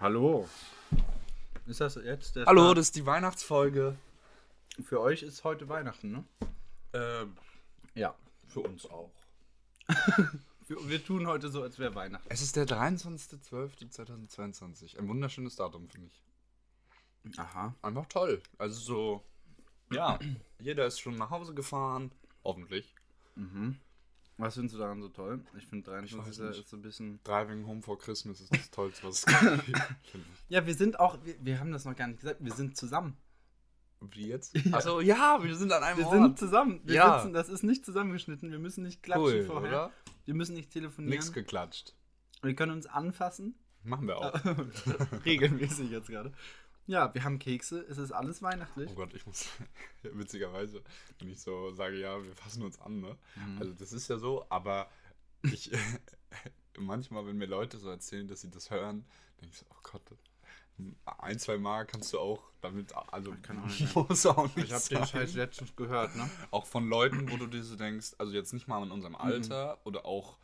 Hallo. Ist das jetzt der Hallo, Start? das ist die Weihnachtsfolge. Für euch ist heute Weihnachten, ne? Ähm, Ja. für uns auch. Wir, wir tun heute so, als wäre Weihnachten. Es ist der 23.12.2022. Ein wunderschönes Datum, finde ich. Aha. Einfach toll. Also so, ja, jeder ist schon nach Hause gefahren. Hoffentlich. Was findest du daran so toll? Ich finde 23. weiß nicht. ist so ein bisschen. Driving Home for Christmas ist das Tollste, was es gibt. finde ich. Ja, wir sind auch, wir, wir haben das noch gar nicht gesagt, wir sind zusammen. Wie jetzt? Achso, ja, wir sind an einem Wir Ort. sind zusammen. Wir Ja. sitzen, das ist nicht zusammengeschnitten, wir müssen nicht klatschen cool, vorher. oder? Wir müssen nicht telefonieren. Nix geklatscht. wir können uns anfassen. Machen wir auch. Regelmäßig jetzt gerade. Ja, wir haben Kekse, es ist alles weihnachtlich. Oh Gott, ich muss, witzigerweise, wenn ich so sage, ja, wir fassen uns an, ne? Also das ist ja so, aber ich, manchmal, wenn mir Leute so erzählen, dass sie das hören, denke ich so, oh Gott, ein, zwei Mal kannst du auch damit, also kann auch nicht auch nicht Ich habe den. Scheiß letztens gehört, ne? Auch von Leuten, wo du dir so denkst, also jetzt nicht mal in unserem Alter oder auch,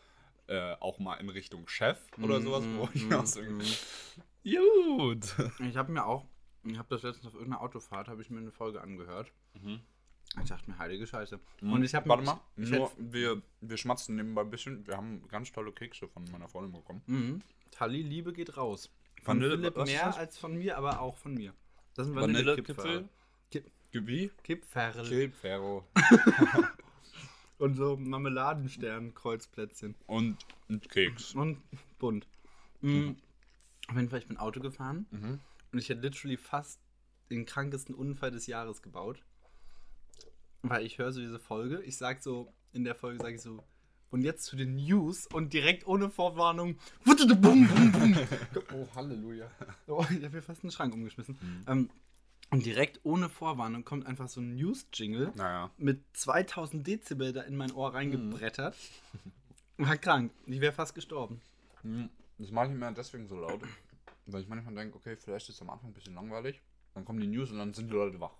äh, auch mal in Richtung Chef oder sowas, wo ich auch so irgendwie, gut. Ich habe mir auch, ich habe das letztens auf irgendeiner Autofahrt, habe ich mir eine Folge angehört. Ich dachte mir, heilige Scheiße. Und ich habe Warte mal, ich, nur, wir, wir schmatzen nebenbei ein bisschen. Wir haben ganz tolle Kekse von meiner Freundin bekommen. Mhm. Tali, Liebe geht raus. Von Vanille- Philipp mehr als von mir, aber auch von mir. Das sind Vanillekipferl? Kip Wie? Kipferl. Kipferl. Und so Marmeladenstern, Kreuzplätzchen. Und ein Keks. Und bunt. Mhm. Auf jeden Fall, ich bin Auto gefahren und ich hätte literally fast den krankesten Unfall des Jahres gebaut. Weil ich höre so diese Folge, ich sag so, in der Folge sage ich so, und jetzt zu den News und direkt ohne Vorwarnung. Bum, bum, bum. Oh, Halleluja. Oh, ich habe mir fast einen Schrank umgeschmissen. Ähm, und direkt ohne Vorwarnung kommt einfach so ein News-Jingle Naja. mit 2000 Dezibel da in mein Ohr reingebrettert. War krank. Ich wäre fast gestorben. Hm, Das mache ich mir deswegen so laut. Weil ich manchmal denke, okay, vielleicht ist es am Anfang ein bisschen langweilig. Dann kommen die News und dann sind die Leute wach.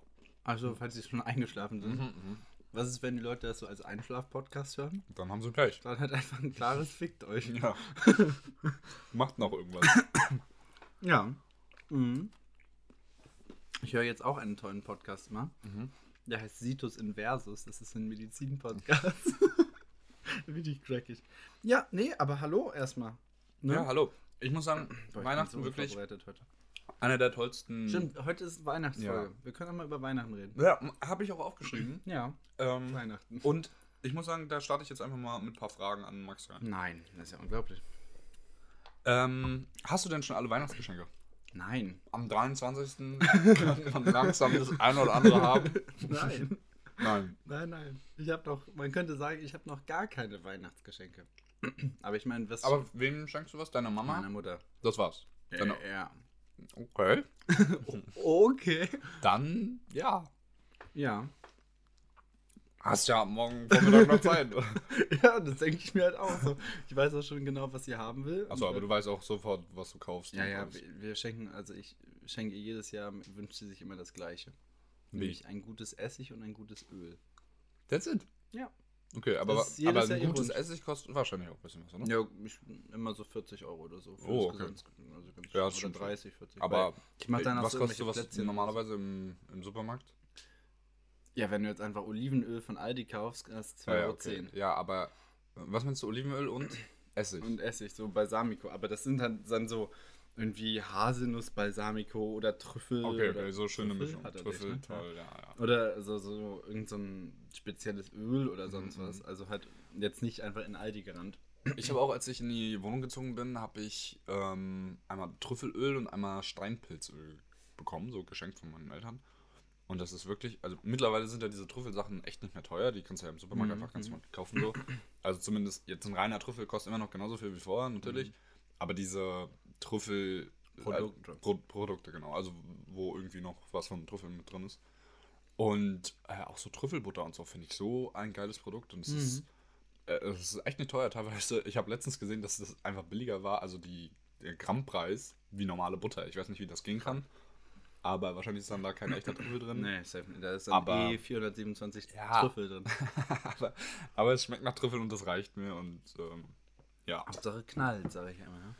Also, falls sie schon eingeschlafen sind. Mhm, Was ist, wenn die Leute das so als Einschlaf-Podcast hören? Dann haben sie gleich. Dann halt einfach ein klares Fickt euch. Ja. Macht noch irgendwas. Ja. Mhm. Ich höre jetzt auch einen tollen Podcast mal. Mhm. Der heißt Situs Inversus. Das ist ein Medizin-Podcast. Richtig crackig. Ja, nee, aber hallo erstmal. Ne? Ja, hallo. Ich muss sagen, Boah, Weihnachten so wirklich einer der tollsten. Stimmt, heute ist Weihnachtsfolge. Ja. Wir können auch mal über Weihnachten reden. Ja, habe ich auch aufgeschrieben. Ja, Ähm, Weihnachten. Und ich muss sagen, da starte ich jetzt einfach mal mit ein paar Fragen an Max rein. Nein, das ist ja unglaublich. Ähm, hast du denn schon alle Weihnachtsgeschenke? Nein. Am 23. kann man langsam das eine oder andere haben. Nein. Nein. Nein, nein. Ich habe noch, man könnte sagen, ich habe noch gar keine Weihnachtsgeschenke. Aber ich meine, was Aber wem schenkst du was? Deiner Mama? meiner Mutter. Das war's. Deine, Äh, ja. okay. Okay. Dann, ja. Ja. Hast ja morgen Vormittag noch Zeit. Ja, das denke ich mir halt auch so. Ich weiß auch schon genau, was sie haben will. Achso, aber du weißt auch sofort, was du kaufst. Ja, ja, wir, wir schenken, also ich schenke ihr jedes Jahr, wünscht sie sich immer das Gleiche. Nämlich ein gutes Essig und ein gutes Öl. That's it. Ja. Okay, aber, Das aber ein gutes. Essig kostet wahrscheinlich auch ein bisschen was, oder? Ja, ich, immer so 40 Euro oder so. Für Oh, okay. Gesamt- Also ganz Ja, das stimmt schon. 30, 40. Aber ich mach dann auch was so kostet sowas Plätzchen normalerweise im, im Supermarkt? Ja, wenn du jetzt einfach Olivenöl von Aldi kaufst, hast du 2,10 ja, Euro. okay. ja, aber äh, was meinst du, Olivenöl und Essig? Und Essig, so Balsamico. Aber das sind dann, dann so irgendwie Haselnuss, Balsamico oder Trüffel. okay, oder okay, so schöne Trüffel Mischung. Trüffel, nicht, ne? toll, ja, ja. Oder so, so irgend so ein spezielles Öl oder sonst Mhm. was. Also halt jetzt nicht einfach in Aldi gerannt. Ich habe auch, als ich in die Wohnung gezogen bin, habe ich ähm, einmal Trüffelöl und einmal Steinpilzöl bekommen, so geschenkt von meinen Eltern. Und das ist wirklich, also mittlerweile sind ja diese Trüffelsachen echt nicht mehr teuer, die kannst du ja im Supermarkt Mhm, einfach ganz normal kaufen so. Also zumindest jetzt ein reiner Trüffel kostet immer noch genauso viel wie vorher, natürlich. Aber diese Trüffel. Produkte. Äh, Pro Produkte, genau. Also wo irgendwie noch was von Trüffeln mit drin ist. Und äh, auch so Trüffelbutter und so finde ich so ein geiles Produkt. Und es Mhm. ist, äh, es ist echt nicht teuer teilweise. Ich habe letztens gesehen, dass das einfach billiger war. Also die, der Grammpreis wie normale Butter. Ich weiß nicht, wie das gehen kann. Aber wahrscheinlich ist dann da kein echter Trüffel drin. Nee, safe nicht. Da ist dann Aber- eh 427 Ja. Trüffel drin. aber, aber es schmeckt nach Trüffel und das reicht mir. Und ähm, ja. Hauptsache knallt, sage ich immer. Ja?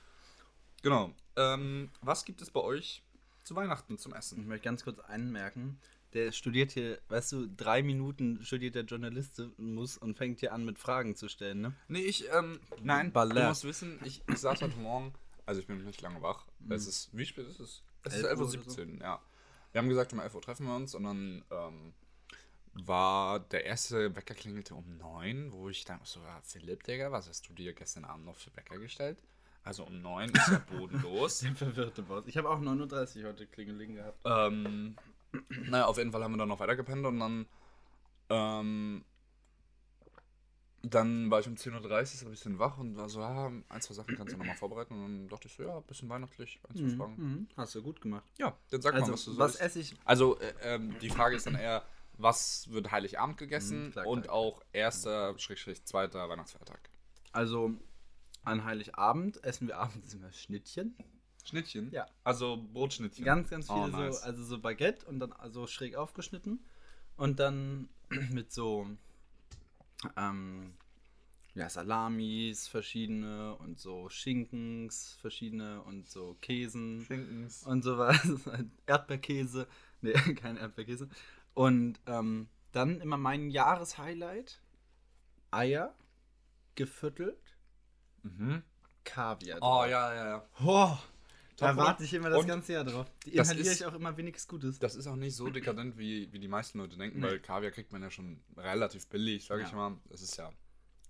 Genau. Ähm, was gibt es bei euch zu Weihnachten zum Essen? Ich möchte ganz kurz anmerken, der studiert hier, weißt du, drei Minuten studiert der Journalismus und fängt hier an mit Fragen zu stellen, ne? Nee, ich, ähm, nein, Baller. du musst wissen, ich, ich saß heute Morgen, also ich bin nicht lange wach. Es ist, wie spät ist es? Es ist 11 Uhr 11.17 Uhr, ja. Wir haben gesagt, um 11 Uhr treffen wir uns und dann ähm, war der erste Wecker klingelte um 9, wo ich dann so, ja, Philipp, Digga, was hast du dir gestern Abend noch für Wecker gestellt? Also um 9 ist ja bodenlos. Der verwirrte Boss. Ich habe auch 9.30 Uhr heute Klingeling gehabt. ähm, naja, auf jeden Fall haben wir dann noch weiter gepennt und dann, ähm, dann war ich um 10.30 Uhr so ein bisschen wach und war so, ja, ein, zwei Sachen kannst du nochmal vorbereiten. Und dann dachte ich so, ja, ein bisschen weihnachtlich, ein, zwei Fragen. Mhm. Hast du gut gemacht. Ja, dann sag Also, mal, was du so was esse ich? Also, äh, ähm, die Frage ist dann eher, was wird Heiligabend gegessen Mhm, klar, und klar. auch erster, Schrägstrich, zweiter Weihnachtsfeiertag. Also, an Heiligabend essen wir abends immer Schnittchen. Schnittchen? Ja. Also Brotschnittchen. Ganz, ganz viele Oh, nice. so, also so Baguette und dann also schräg aufgeschnitten. Und dann mit so ähm, ja, Salamis verschiedene und so Schinkens verschiedene und so Käsen Schinkens. und sowas. Erdbeerkäse. Nee, kein Erdbeerkäse. Und ähm, dann immer mein Jahreshighlight. Eier gefüttelt, Mhm. Kaviar. Oh, ja, ja, ja. Oh, da warte ich immer das Und ganze Jahr drauf. Die das inhaliere ist- ich auch immer wenigstens Gutes. Das ist auch nicht so dekadent, wie, wie die meisten Leute denken, Nee. weil Kaviar kriegt man ja schon relativ billig, sage ich Ja. mal. Das ist ja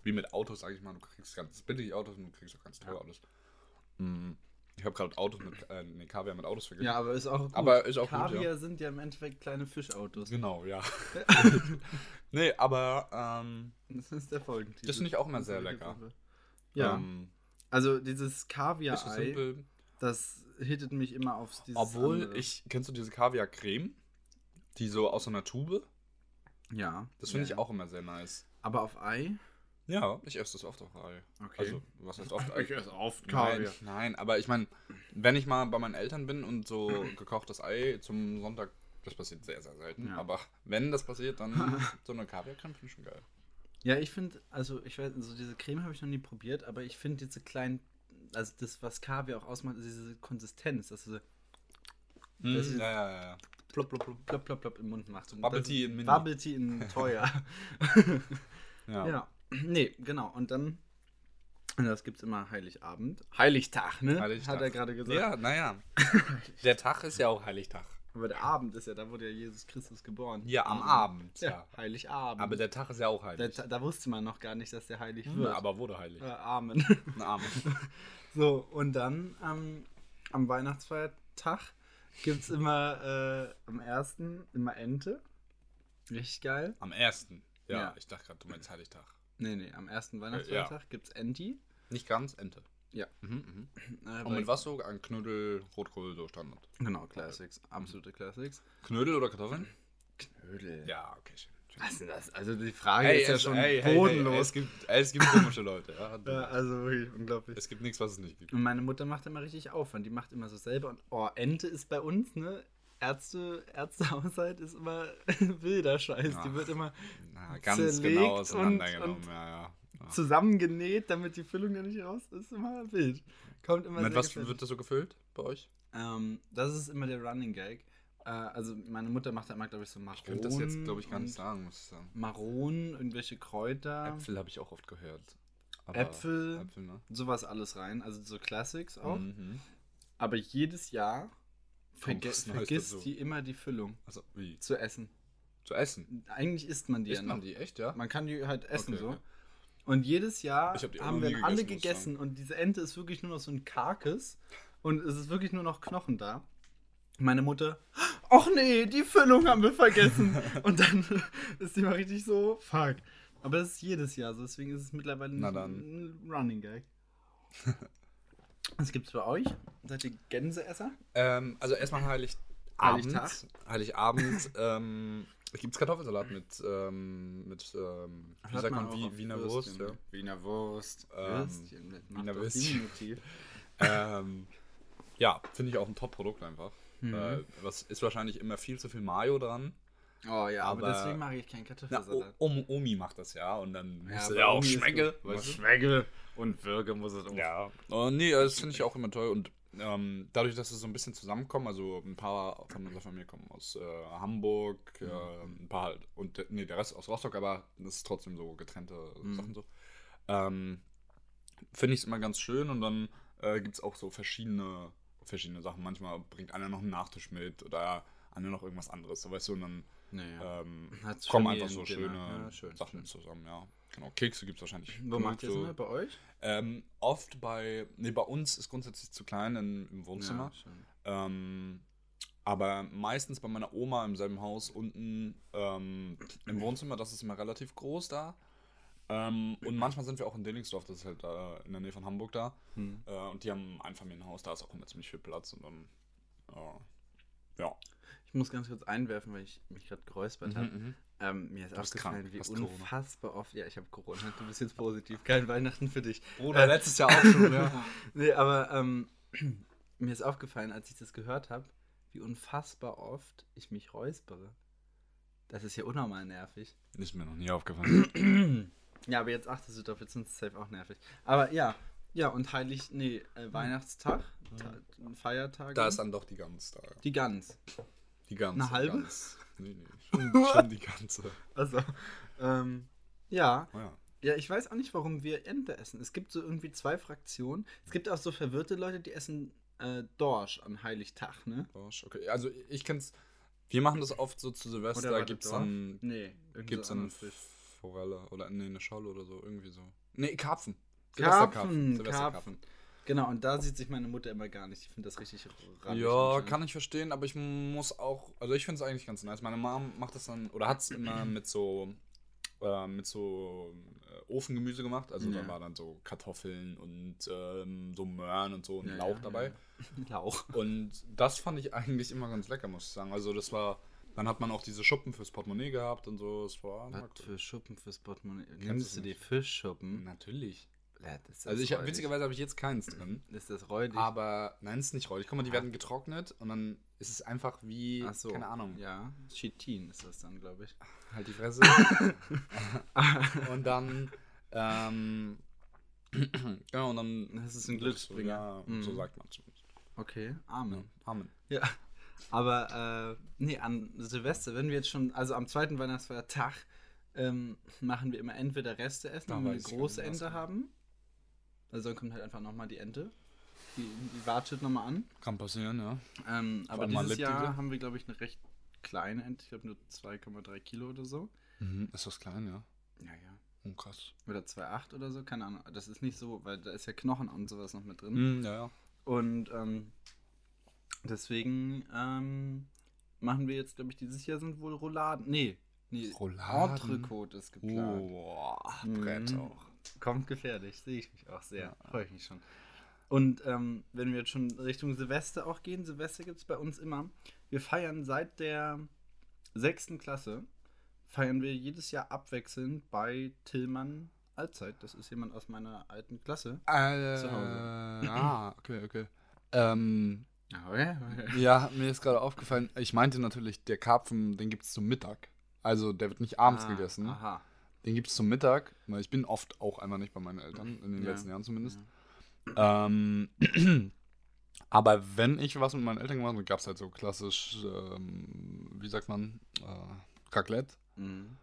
wie mit Autos, sage ich mal. Du kriegst ganz billig Autos und du kriegst auch ganz teure Ja. Autos. Mm, Ich habe gerade Autos mit, äh, nee, Kaviar mit Autos verglichen. Ja, aber ist auch gut. Aber ist auch gut, Kaviar ja. sind ja im Endeffekt kleine Fischautos. Genau, ja. nee, aber ähm, Das ist der Folgentitel. Das finde ich auch immer sehr lecker. einfach- Ja, ähm, also dieses so Kaviar-Ei, simpel. das hittet mich immer aufs dieses Obwohl, andere. ich, kennst du diese Kaviar-Creme? Die so aus so einer Tube? Ja. Das finde ja, ich auch immer sehr nice. Aber auf Ei? Ja, ich esse das oft auf Ei. Okay. Also, was heißt oft? esse oft Nein, nein, aber ich meine, wenn ich mal bei meinen Eltern bin und so gekochtes Ei zum Sonntag, das passiert sehr, sehr selten. Ja. Aber wenn das passiert, dann so eine Kaviar-Creme finde ich schon geil. Ja, ich finde, also ich weiß, so diese Creme habe ich noch nie probiert, aber ich finde diese kleinen, also das, was Kaviar auch ausmacht, ist diese Konsistenz, dass du so Das ist- ja, ja, ja, ja. plopp, plopp, plopp, plopp, plopp, plopp im Mund macht. Und Bubble das- Tea in Mini. Bubble Tea in teuer. Ja. ja. Nee, genau. Und dann, das gibt es immer Heiligabend. Heiligtag, ne? Heiligtag. Hat er gerade gesagt. Ja, naja. Der Tag ist ja auch Heiligtag. Aber der Abend ist ja, da wurde ja Jesus Christus geboren. Ja, am Abend, Ja, ja. Heiligabend. Aber der Tag ist ja auch Der heilig. Ta- da wusste man noch gar nicht, dass der heilig Hm, wird. aber wurde heilig. äh, Amen. Arm. So, und dann ähm, am Weihnachtsfeiertag gibt es immer äh, am ersten immer Ente. Richtig geil. Am ersten. Ja, Ja. ich dachte gerade, du meinst Heiligtag. Nee, nee, am ersten Weihnachtsfeiertag gibt's Enti. Nicht ganz, Ente. Ja. Mhm, mhm. Äh, Und mit was so? Ein Knödel, Rotkohl, so Standard. Genau, Classics. Absolute Classics. Knödel oder Kartoffeln? Knödel. Ja, okay, schön. Was ist denn das? Also die Frage Ey, ist ja es- schon ey, hey, bodenlos. Hey, es, gibt, es gibt komische Leute. Ja, ja, also wirklich unglaublich. es gibt nichts, was es nicht gibt. Und meine Mutter macht immer richtig Aufwand. Die macht immer so selber. Und oh, Ente ist bei uns, ne? Ärzte, Ärztehaushalt ist immer wilder Scheiß. Die Ach. wird immer Na, ganz Zerlegt genau und- auseinandergenommen. und- ja, ja. ja. Zusammengenäht, damit die Füllung ja nicht raus ist. Immer wild. Kommt immer Mit sehr was gefährlich. wird das so gefüllt bei euch? Ähm, das ist immer der Running Gag. Äh, also meine Mutter macht da immer, glaube ich, so Maronen. Ich könnte das jetzt, glaube ich, gar nicht und sagen, muss ich sagen. Maronen, irgendwelche Kräuter, Äpfel habe ich auch oft gehört. Aber Äpfel. Äpfel, ne? sowas alles rein. Also so Classics auch. Mhm. Aber jedes Jahr verge vergisst dazu. die immer die Füllung Also, wie? zu essen. Zu essen? Eigentlich isst man die Isst ja man noch. die echt, ja? Man kann die halt essen Okay, so. okay. Und jedes Jahr hab haben wir nie alle gegessen, gegessen und diese Ente ist wirklich nur noch so ein Karkes und es ist wirklich nur noch Knochen da. Meine Mutter, ach nee, die Füllung haben wir vergessen. und dann ist die mal richtig so, fuck. Aber das ist jedes Jahr so, deswegen ist es mittlerweile ein Running Gag. Was gibt's bei euch? Seid ihr Gänseesser? Ähm, also erstmal Heiligabend. Heiligtag. Heiligabend. ähm, gibt es Kartoffelsalat mit, ähm, mit ähm, wie sagt man, wie, Wiener Wurst, ja. ne? Wiener Wurst. Ähm, Würstchen. Wiener Würstchen. Ähm, ja, finde ich auch ein Top-Produkt einfach. Mhm. Äh, was ist wahrscheinlich immer viel zu viel Mayo dran. Oh ja, aber, Aber- deswegen mag ich keinen Na, Kartoffelsalat. o um, Omi macht das ja und dann Ja, er auch Omi schmecke. gut. Weißt du? Schmecke und Würge muss es um. Ja. Oh, nee, das finde ich auch immer toll und ähm, dadurch, dass es so ein bisschen zusammenkommen, also ein paar von unserer Familie kommen aus äh, Hamburg, äh, ein paar halt, und nee, der Rest aus Rostock, aber das ist trotzdem so getrennte Mhm. Sachen so. Ähm, Finde ich es immer ganz schön und dann äh, gibt es auch so verschiedene, verschiedene Sachen. Manchmal bringt einer noch einen Nachtisch mit oder einer noch irgendwas anderes, so weißt du, und dann Naja. ähm, kommen einfach so Familiendinner. schöne Ja, schön, Sachen schön. zusammen, ja. Genau, Kekse gibt es wahrscheinlich. Wo macht ihr so. immer? Bei euch? Ähm, oft bei, nee, bei uns ist grundsätzlich zu klein in, im Wohnzimmer. Ja. Ähm, aber meistens bei meiner Oma im selben Haus unten ähm, im Wohnzimmer, das ist immer relativ groß da. Ähm, und manchmal sind wir auch in Delingsdorf, das ist halt da in der Nähe von Hamburg da. Hm. Äh, und die haben ein Einfamilienhaus, da ist auch immer ziemlich viel Platz. Und dann, äh, ja. Ich muss ganz kurz einwerfen, weil ich mich gerade geräuspert habe. Mhm, Ähm, mir ist aufgefallen, wie hast Corona. unfassbar oft. Ja, ich habe Corona. Du bist jetzt positiv. Kein Weihnachten für dich. Bruder, letztes Jahr auch schon, ja. Nee, aber ähm, mir ist aufgefallen, als ich das gehört habe, wie unfassbar oft ich mich räuspere. Das ist ja unnormal nervig. Ist mir noch nie aufgefallen. Ja, aber jetzt achtest du drauf, jetzt sind es safe auch nervig. Aber ja, ja, und heilig, nee, äh, Weihnachtstag, Ta Feiertage. da ist dann doch die Gans da. die Gans. Die ganze. Eine halbe? Gans. Nee, nee, schon, schon die ganze. Also, ähm, ja. Oh, ja. Ja, ich weiß auch nicht, warum wir Ente essen. Es gibt so irgendwie zwei Fraktionen. Es gibt auch so verwirrte Leute, die essen äh, Dorsch an Heiligtag, ne? Dorsch, okay. Also ich kenn's. Wir machen das oft so zu Silvester, warte, gibt's dann. Nee, Gibt's so dann. Forelle oder nee, eine Scholle oder so, irgendwie so. Nee, Karpfen. Karpfen, Silvesterkarpfen. Karpfen. Genau, und da sieht sich meine Mutter immer gar nicht. Ich finde das richtig ranzig Ja, kann ich verstehen, aber ich muss auch, also ich finde es eigentlich ganz nice. Meine Mom macht das dann, oder hat es immer mit so, äh, mit so äh, Ofengemüse gemacht. Also Ja. da war dann so Kartoffeln und ähm, so Möhren und so und Ja, Lauch ja, dabei. Lauch. Und das fand ich eigentlich immer ganz lecker, muss ich sagen. Also das war, dann hat man auch diese Schuppen fürs Portemonnaie gehabt und so. Es war Was war für Schuppen fürs Portemonnaie? Kennst du die? Fischschuppen? Natürlich. Ja, Also ich hab, witzigerweise habe ich jetzt keins drin. Ist das räudig? Aber nein, es ist nicht räudig. Guck mal, die werden getrocknet und dann ist es einfach wie, Ach so. keine Ahnung, Ja, Chitin ist das dann, glaube ich. halt die Fresse. und dann, ähm, genau, und dann. Das ist ein so, Glücksbringer. Ja, Mhm. so sagt man zumindest. Okay, Ja, Amen. Amen. Ja. Aber, äh, nee, an Silvester, wenn wir jetzt schon, also am zweiten Weihnachtsfeiertag, ähm, machen wir immer entweder Reste essen, wenn wir eine große Ente haben. Also dann kommt halt einfach nochmal die Ente. Die, die wartet nochmal an. Kann passieren, ja. Ähm, aber dieses Jahr haben wir, glaube ich, eine recht kleine Ente. Ich glaube nur 2,3 Kilo oder so. Mhm. Ist das klein, ja? Ja, ja. Oh, krass. Oder 2,8 oder so, keine Ahnung. Das ist nicht so, weil da ist ja Knochen und sowas noch mit drin. Mhm, ja, ja. Und ähm, deswegen ähm, machen wir jetzt, glaube ich, dieses Jahr sind wohl Rouladen. Nee, nee. Rouladen? Entrecote ist geplant. Oh. Brett auch. Kommt gefährlich, sehe ich mich auch sehr. Ja. Freue ich mich schon. Und ähm, wenn wir jetzt schon Richtung Silvester auch gehen, Silvester gibt es bei uns immer. Wir feiern seit der sechsten Klasse, feiern wir jedes Jahr abwechselnd bei Tillmann Allzeit. Das ist jemand aus meiner alten Klasse. Äh, Zu Hause. Ah, okay, okay. Ähm, Okay. ja, mir ist gerade aufgefallen, ich meinte natürlich, der Karpfen, den gibt es zum Mittag. Also der wird nicht abends Ah, gegessen. Aha. Den gibt es zum Mittag, weil ich bin oft auch einmal nicht bei meinen Eltern, in den Ja. letzten Jahren zumindest. Ähm, aber wenn ich was mit meinen Eltern gemacht habe, gab es halt so klassisch, ähm, wie sagt man, äh, Raclette. Mhm.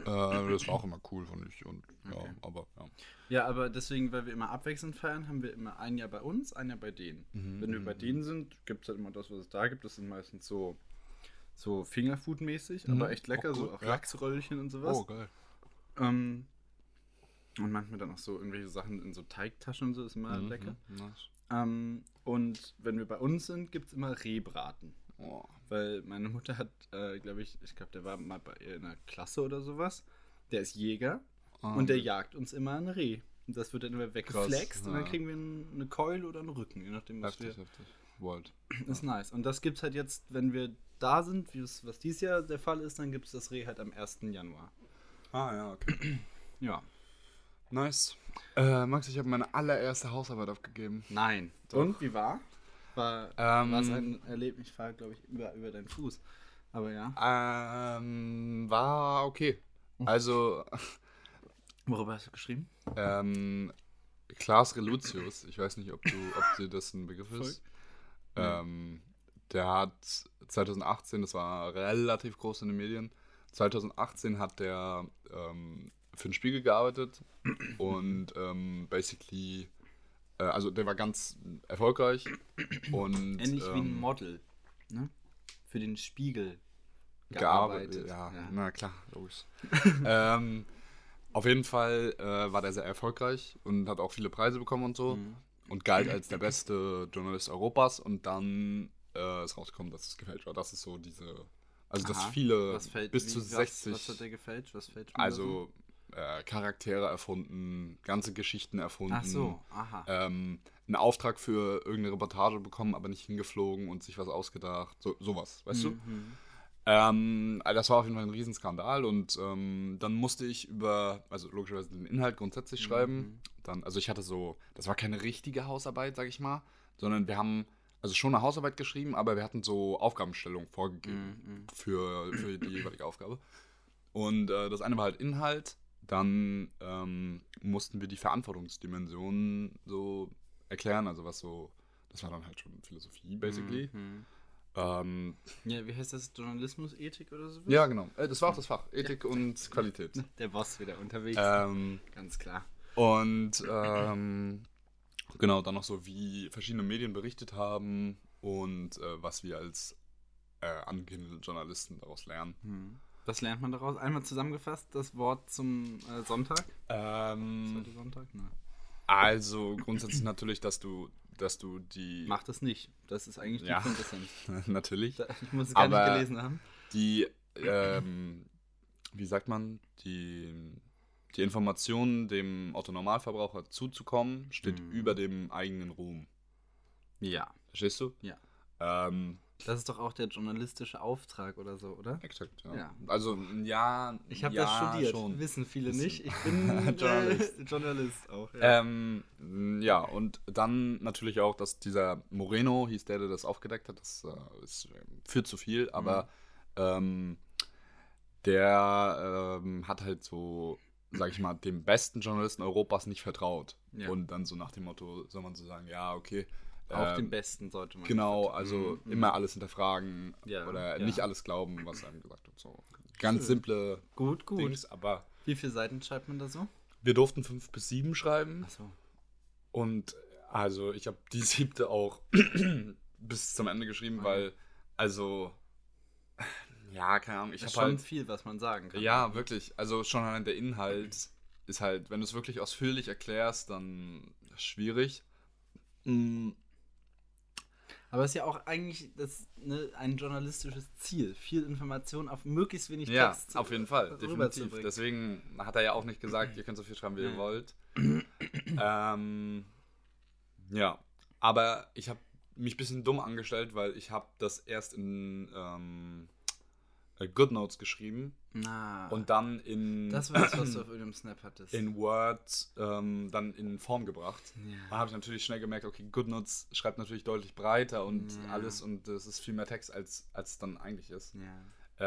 Äh, das war auch immer cool, fand ich. Und, ja, Okay. aber ja. Ja, aber deswegen, weil wir immer abwechselnd feiern, haben wir immer ein Jahr bei uns, ein Jahr bei denen. Mhm, Wenn wir bei denen sind, gibt es halt immer das, was es da gibt. Das sind meistens so, so Fingerfood-mäßig, Mhm, aber echt lecker, auch so auch ja. Lachsröllchen und sowas. Oh, geil. Ähm, und manchmal dann auch so irgendwelche Sachen in so Teigtaschen und so, ist immer Mhm, lecker. Ähm, und wenn wir bei uns sind, gibt es immer Rehbraten. Oh. Weil meine Mutter hat, äh, glaube ich, ich glaube, der war mal bei ihr in der Klasse oder sowas. Der ist Jäger Ah, und der jagt uns immer ein Reh. Und das wird dann immer weggeflext und dann ja. kriegen wir ein- eine Keule oder einen Rücken, je nachdem, was Heftig, heftig. Wild. wir. Ist nice. Und das gibt's halt jetzt, wenn wir da sind, wie es, was dieses Jahr der Fall ist, dann gibt es das Reh halt am 1. Januar. Ah, ja, okay. Ja. Nice. Äh, Max, ich habe meine allererste Hausarbeit aufgegeben. Nein. Doch. Und wie war? War Ähm, war es ein Erlebnis? Ich fahre, glaube ich, über, über deinen Fuß. Aber ja. Ähm, war okay. Also, Worüber hast du geschrieben? ähm, Klaas Reluzius, ich weiß nicht, ob, du, ob dir das ein Begriff ist. Ähm, der hat 2018, das war relativ groß in den Medien, 2018 hat der ähm, für den Spiegel gearbeitet und ähm, basically, äh, also der war ganz erfolgreich und Ähnlich wie ein ähm, Model. Ne? Für den Spiegel gearbeitet. gearbeitet. Ja, Ja. na klar, logisch. ähm, auf jeden Fall äh, war der sehr erfolgreich und hat auch viele Preise bekommen und so Mhm. und galt als der beste Journalist Europas und dann äh, ist rausgekommen, dass es gefälscht war. Das ist so diese, also dass Aha. viele Was fällt, bis zu was, 60, Was hat der gefälscht? Was da also äh, Charaktere erfunden, ganze Geschichten erfunden. Ach so, aha. Ähm, einen Auftrag für irgendeine Reportage bekommen, aber nicht hingeflogen und sich was ausgedacht. So, sowas, weißt du? Mhm. Ähm, also das war auf jeden Fall ein Riesenskandal und ähm, dann musste ich über, also logischerweise den Inhalt grundsätzlich Mhm. schreiben. Dann, also ich hatte so, das war keine richtige Hausarbeit, sag ich mal, sondern wir haben also schon eine Hausarbeit geschrieben, aber wir hatten so Aufgabenstellungen vorgegeben Mhm. für, für die jeweilige Aufgabe. Und äh, das eine war halt Inhalt, dann ähm, mussten wir die Verantwortungsdimensionen so erklären, also was so, das war dann halt schon Philosophie basically. Mhm. Ähm, Ja, wie heißt das? Journalismus, Ethik oder so? ja, genau. Äh, das war auch das Fach. Ethik und Qualität. Der Boss wieder unterwegs. Ähm, Ganz klar. und ähm, genau, dann noch so, wie verschiedene Medien berichtet haben und äh, was wir als äh, angehende Journalisten daraus lernen. Mhm. Was lernt man daraus? Einmal zusammengefasst, das Wort zum äh, Sonntag. Ähm, Heute Sonntag? Nein. also grundsätzlich natürlich, dass du, dass du die Mach das nicht. Das ist eigentlich die Ja. Quintessenz. natürlich Ich muss es gar Aber- nicht gelesen haben. die ähm, wie sagt man die die Informationen dem Autonormalverbraucher zuzukommen steht Mhm. über dem eigenen Ruhm. Ja. Verstehst du? Ja. Ähm, Das ist doch auch der journalistische Auftrag oder so, oder? exakt, ja. Ja. Also, ja. Ich habe ja, das studiert. Schon. Wissen viele Bisschen. nicht. Ich bin Journalist. Journalist, äh, Journalist auch. Ja. Ähm, ja, und dann natürlich auch, dass dieser Moreno hieß der, der das aufgedeckt hat. Das äh, ist äh, für zu viel, aber ähm, der ähm, hat halt so, sag ich mal, dem besten Journalisten Europas nicht vertraut. Ja. Und dann so nach dem Motto, soll man so sagen, ja, okay. auch ähm, den Besten sollte man. Genau, also Mhm. immer alles hinterfragen Ja, oder ja. nicht alles glauben, was einem gesagt wird. So. Ganz Schön. simple Gut, gut. Dings, aber Wie viele Seiten schreibt man da so? wir durften fünf bis sieben schreiben. Achso. Und also ich habe die siebte auch bis zum Ende geschrieben, Ah, weil, also, ja, keine Ahnung, ich habe schon halt, viel, was man sagen kann. ja, wirklich, also schon allein der Inhalt ist halt, wenn du es wirklich ausführlich erklärst, dann schwierig. Mm, Aber es ist ja auch eigentlich das, ne, ein journalistisches Ziel, viel Information auf möglichst wenig Ja, Text auf jeden Fall, definitiv. Deswegen hat er ja auch nicht gesagt, ihr könnt so viel schreiben, wie ihr Ja. wollt. ähm, ja, aber ich habe mich ein bisschen dumm angestellt, weil ich habe das erst in ähm, äh, GoodNotes geschrieben Na, und dann in, das war das, was du auf irgendeinem Snap hattest. in Word ähm, dann in Form gebracht. ja. Da habe ich natürlich schnell gemerkt, okay, GoodNotes schreibt natürlich deutlich breiter und Ja. alles und das ist viel mehr Text, als als es dann eigentlich ist. ja.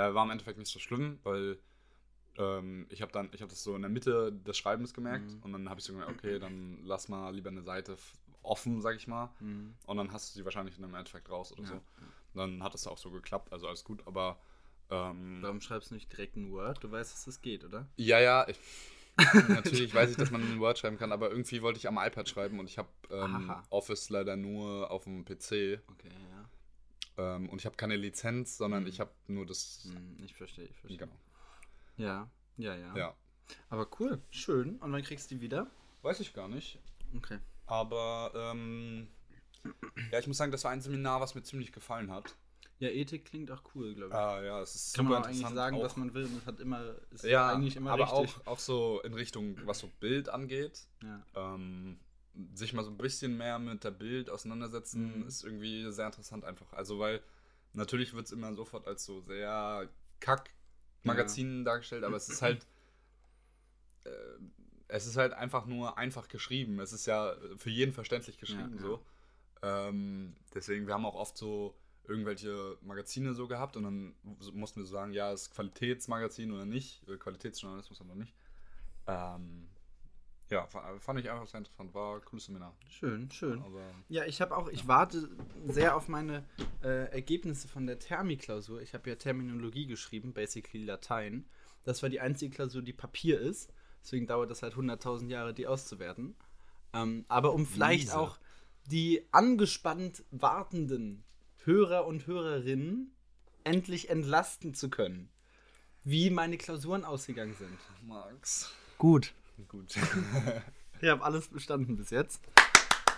Äh, war im Endeffekt nicht so schlimm, weil ähm, ich habe dann, ich habe das so in der Mitte des Schreibens gemerkt Mhm. und dann habe ich so gemerkt, okay, dann lass mal lieber eine Seite offen, sag ich mal, Mhm. und dann hast du sie wahrscheinlich in einem Endeffekt raus oder so. Dann hat es auch so geklappt, also alles gut, aber ähm, Warum schreibst du nicht direkt ein Word? Du weißt, dass das geht, oder? ja, ja, ich, natürlich weiß ich, dass man in Word schreiben kann, aber irgendwie wollte ich am iPad schreiben und ich habe ähm. Office leider nur auf dem PC Okay, ja. ähm, und ich habe keine Lizenz, sondern Mhm. ich habe nur das. Hm, ich verstehe, ich verstehe. Genau. Ja, ja, ja, Ja. Aber cool, schön. Und wann kriegst du die wieder? Weiß ich gar nicht. Okay. Aber ähm, ja, ich muss sagen, das war ein Seminar, was mir ziemlich gefallen hat. Ja, Ethik klingt auch cool, glaube ich. Ah, ja, es ist Kann super man eigentlich sagen, auch, was man will und es hat immer, ist ja, eigentlich immer aber richtig. auch, auch so in Richtung, was so Bild angeht. Ja. Ähm, sich mal so ein bisschen mehr mit der Bild auseinandersetzen, Mhm. ist irgendwie sehr interessant einfach. Also, weil natürlich wird es immer sofort als so sehr Kack-Magazin dargestellt, aber es ist halt. Äh, es ist halt einfach nur einfach geschrieben. Es ist ja für jeden verständlich geschrieben Ja, ja. so. Ähm, deswegen, wir haben auch oft so irgendwelche Magazine so gehabt und dann mussten wir so sagen, ja, ist Qualitätsmagazin oder nicht, äh, Qualitätsjournalismus oder nicht. Ähm, Ja, fa- fand ich einfach sehr interessant. War ein cooles Seminar. Schön, schön. Aber Ja, ich habe auch, ich warte sehr auf meine äh, Ergebnisse von der Thermi-Klausur. Ich habe ja Terminologie geschrieben, basically Latein. Das war die einzige Klausur, die Papier ist. Deswegen dauert das halt 100.000 Jahre, die auszuwerten. Ähm, aber um vielleicht Miese. auch die angespannt wartenden Hörer und Hörerinnen endlich entlasten zu können, wie meine Klausuren ausgegangen sind. Max. Gut. Gut. Ich habe alles bestanden bis jetzt.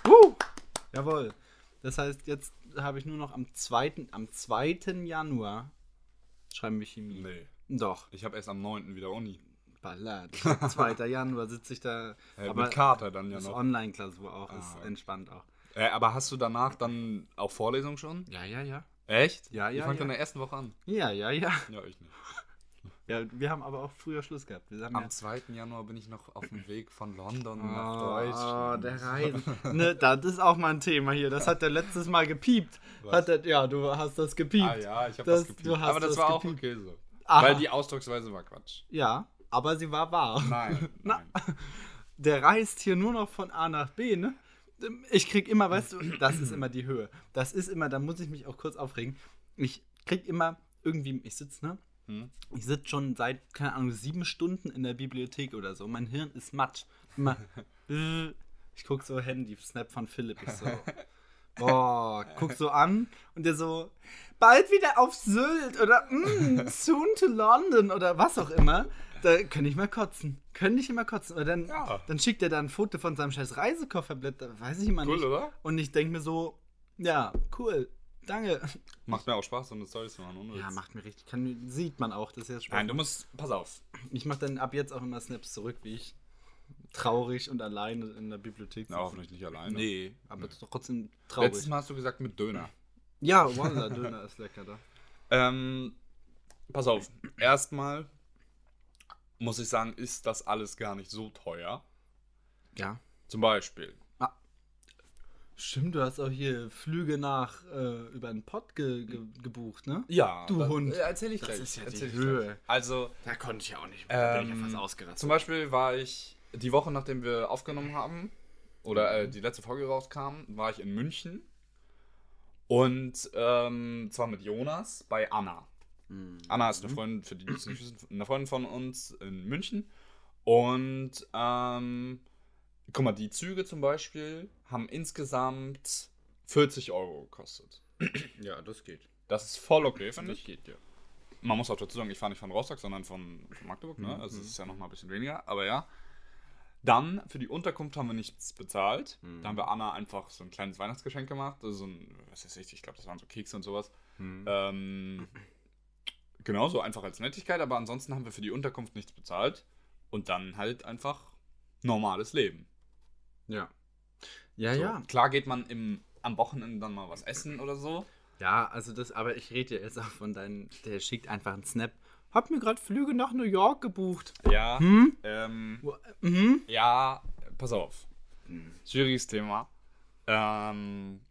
Uh, jawohl. Das heißt, jetzt habe ich nur noch am 2. Am 2. Januar schreiben wir Chemie. nee. Doch, Ich habe erst am 9. wieder Uni. ballert. 2. Januar sitze ich da. Äh, aber mit Kater dann ja noch. Online-Klausur auch, ist Ah. entspannt auch. Äh, aber hast du danach dann auch Vorlesungen schon? Ja, ja, ja. Echt? Ja, ja, Ich fange ja. in der ersten Woche an. Ja, ja, ja. Ja, ich nicht. Ja, wir haben aber auch früher Schluss gehabt. Haben ja Am 2. Januar bin ich noch auf dem Weg von London nach Oh, Deutschland. der Reisen. ne, das ist auch mal ein Thema hier. Das hat er letztes Mal gepiept. Hat er, ja, du hast das gepiept. Ah ja, ich habe Das- das gepiept. Aber das, das war auch gepiept. okay so. Aha. Weil die Ausdrucksweise war Quatsch. Ja, aber sie war wahr. Nein, Na. nein. Der reist hier nur noch von A nach B, ne? Ich krieg immer, weißt du, das ist immer die Höhe. Das ist immer, da muss ich mich auch kurz aufregen. Ich krieg immer irgendwie, ich sitze, ne? Hm? Ich sitze schon seit, keine Ahnung, sieben Stunden in der Bibliothek oder so. Mein Hirn ist matt. Immer, ich guck so Handy, Snap von Philipp. Ich so, boah, guck so an und der so, bald wieder auf Sylt oder mm, soon to London oder was auch immer. Da könnte ich mal kotzen. Könnte ich immer kotzen. Oder dann, Ja. dann schickt er da ein Foto von seinem scheiß Reisekofferblatt. Weiß ich immer Cool, nicht. oder? Und ich denke mir so, ja, cool. Danke. Macht mir auch Spaß, so eine Story zu machen. ohne Ja, macht mir richtig. Kann, sieht man auch, dass er es Spaß Nein, du musst. Pass auf. Ich mache dann ab jetzt auch immer Snaps zurück, wie ich traurig und alleine in der Bibliothek Na, hoffentlich nicht alleine. Nee, aber trotzdem traurig. Letztes Mal hast du gesagt mit Döner. Ja, Walla, Döner ist lecker da. Ähm, pass auf. Erstmal muss ich sagen, ist das alles gar nicht so teuer. Ja. Zum Beispiel. Stimmt, du hast auch hier Flüge nach äh, über einen Pott ge ge gebucht, ne? Ja. Du das, Hund. Äh, erzähl ich Das gleich. ist ja die erzähl ich Höhe. Also, Da konnte ich ja auch nicht Ähm, ausgerastet. zum Beispiel war ich die Woche, nachdem wir aufgenommen haben, oder äh, die letzte Folge rauskam, war ich in München. Und ähm, zwar mit Jonas bei Anna. Anna ist eine Freundin, für die, die es nicht wissen, eine Freundin von uns in München. Und ähm, guck mal, die Züge zum Beispiel haben insgesamt 40 Euro gekostet. Ja, das geht. Das ist voll okay, finde ich. geht, ja. Man muss auch dazu sagen, ich fahre nicht von Rostock, sondern von, von Magdeburg, ne? Also es ist ja noch mal ein bisschen weniger, aber ja. Dann für die Unterkunft haben wir nichts bezahlt. Da haben wir Anna einfach so ein kleines Weihnachtsgeschenk gemacht. Also so ein, was weiß ich, ich glaube, das waren so Kekse und sowas. Ähm, genau, so einfach als Nettigkeit, aber ansonsten haben wir für die Unterkunft nichts bezahlt. Und dann halt einfach normales Leben. Ja. Ja, So, ja. Klar geht man im, am Wochenende dann mal was essen oder so. Ja, also das, aber ich rede ja jetzt auch von deinem, der schickt einfach einen Snap. Hab mir gerade Flüge nach New York gebucht. Ja. Hm? Ähm, Mhm. Ja, pass auf. Schwieriges Thema. Ähm,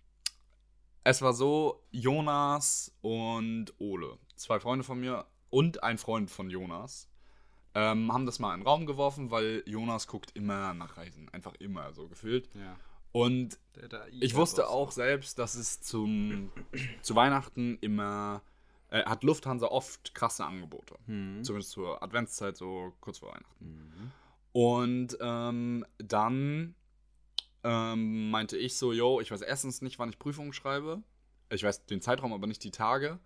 es war so, Jonas und Ole, zwei Freunde von mir und ein Freund von Jonas, ähm, haben das mal in den Raum geworfen, weil Jonas guckt immer nach Reisen. Einfach immer so gefühlt. Ja. Und ich wusste auch selbst, dass es zum, zu Weihnachten immer, äh, hat Lufthansa oft krasse Angebote. Zumindest zur Adventszeit, so kurz vor Weihnachten. Und ähm, dann ähm, meinte ich so, yo, ich weiß erstens nicht, wann ich Prüfungen schreibe. Ich weiß den Zeitraum, aber nicht die Tage.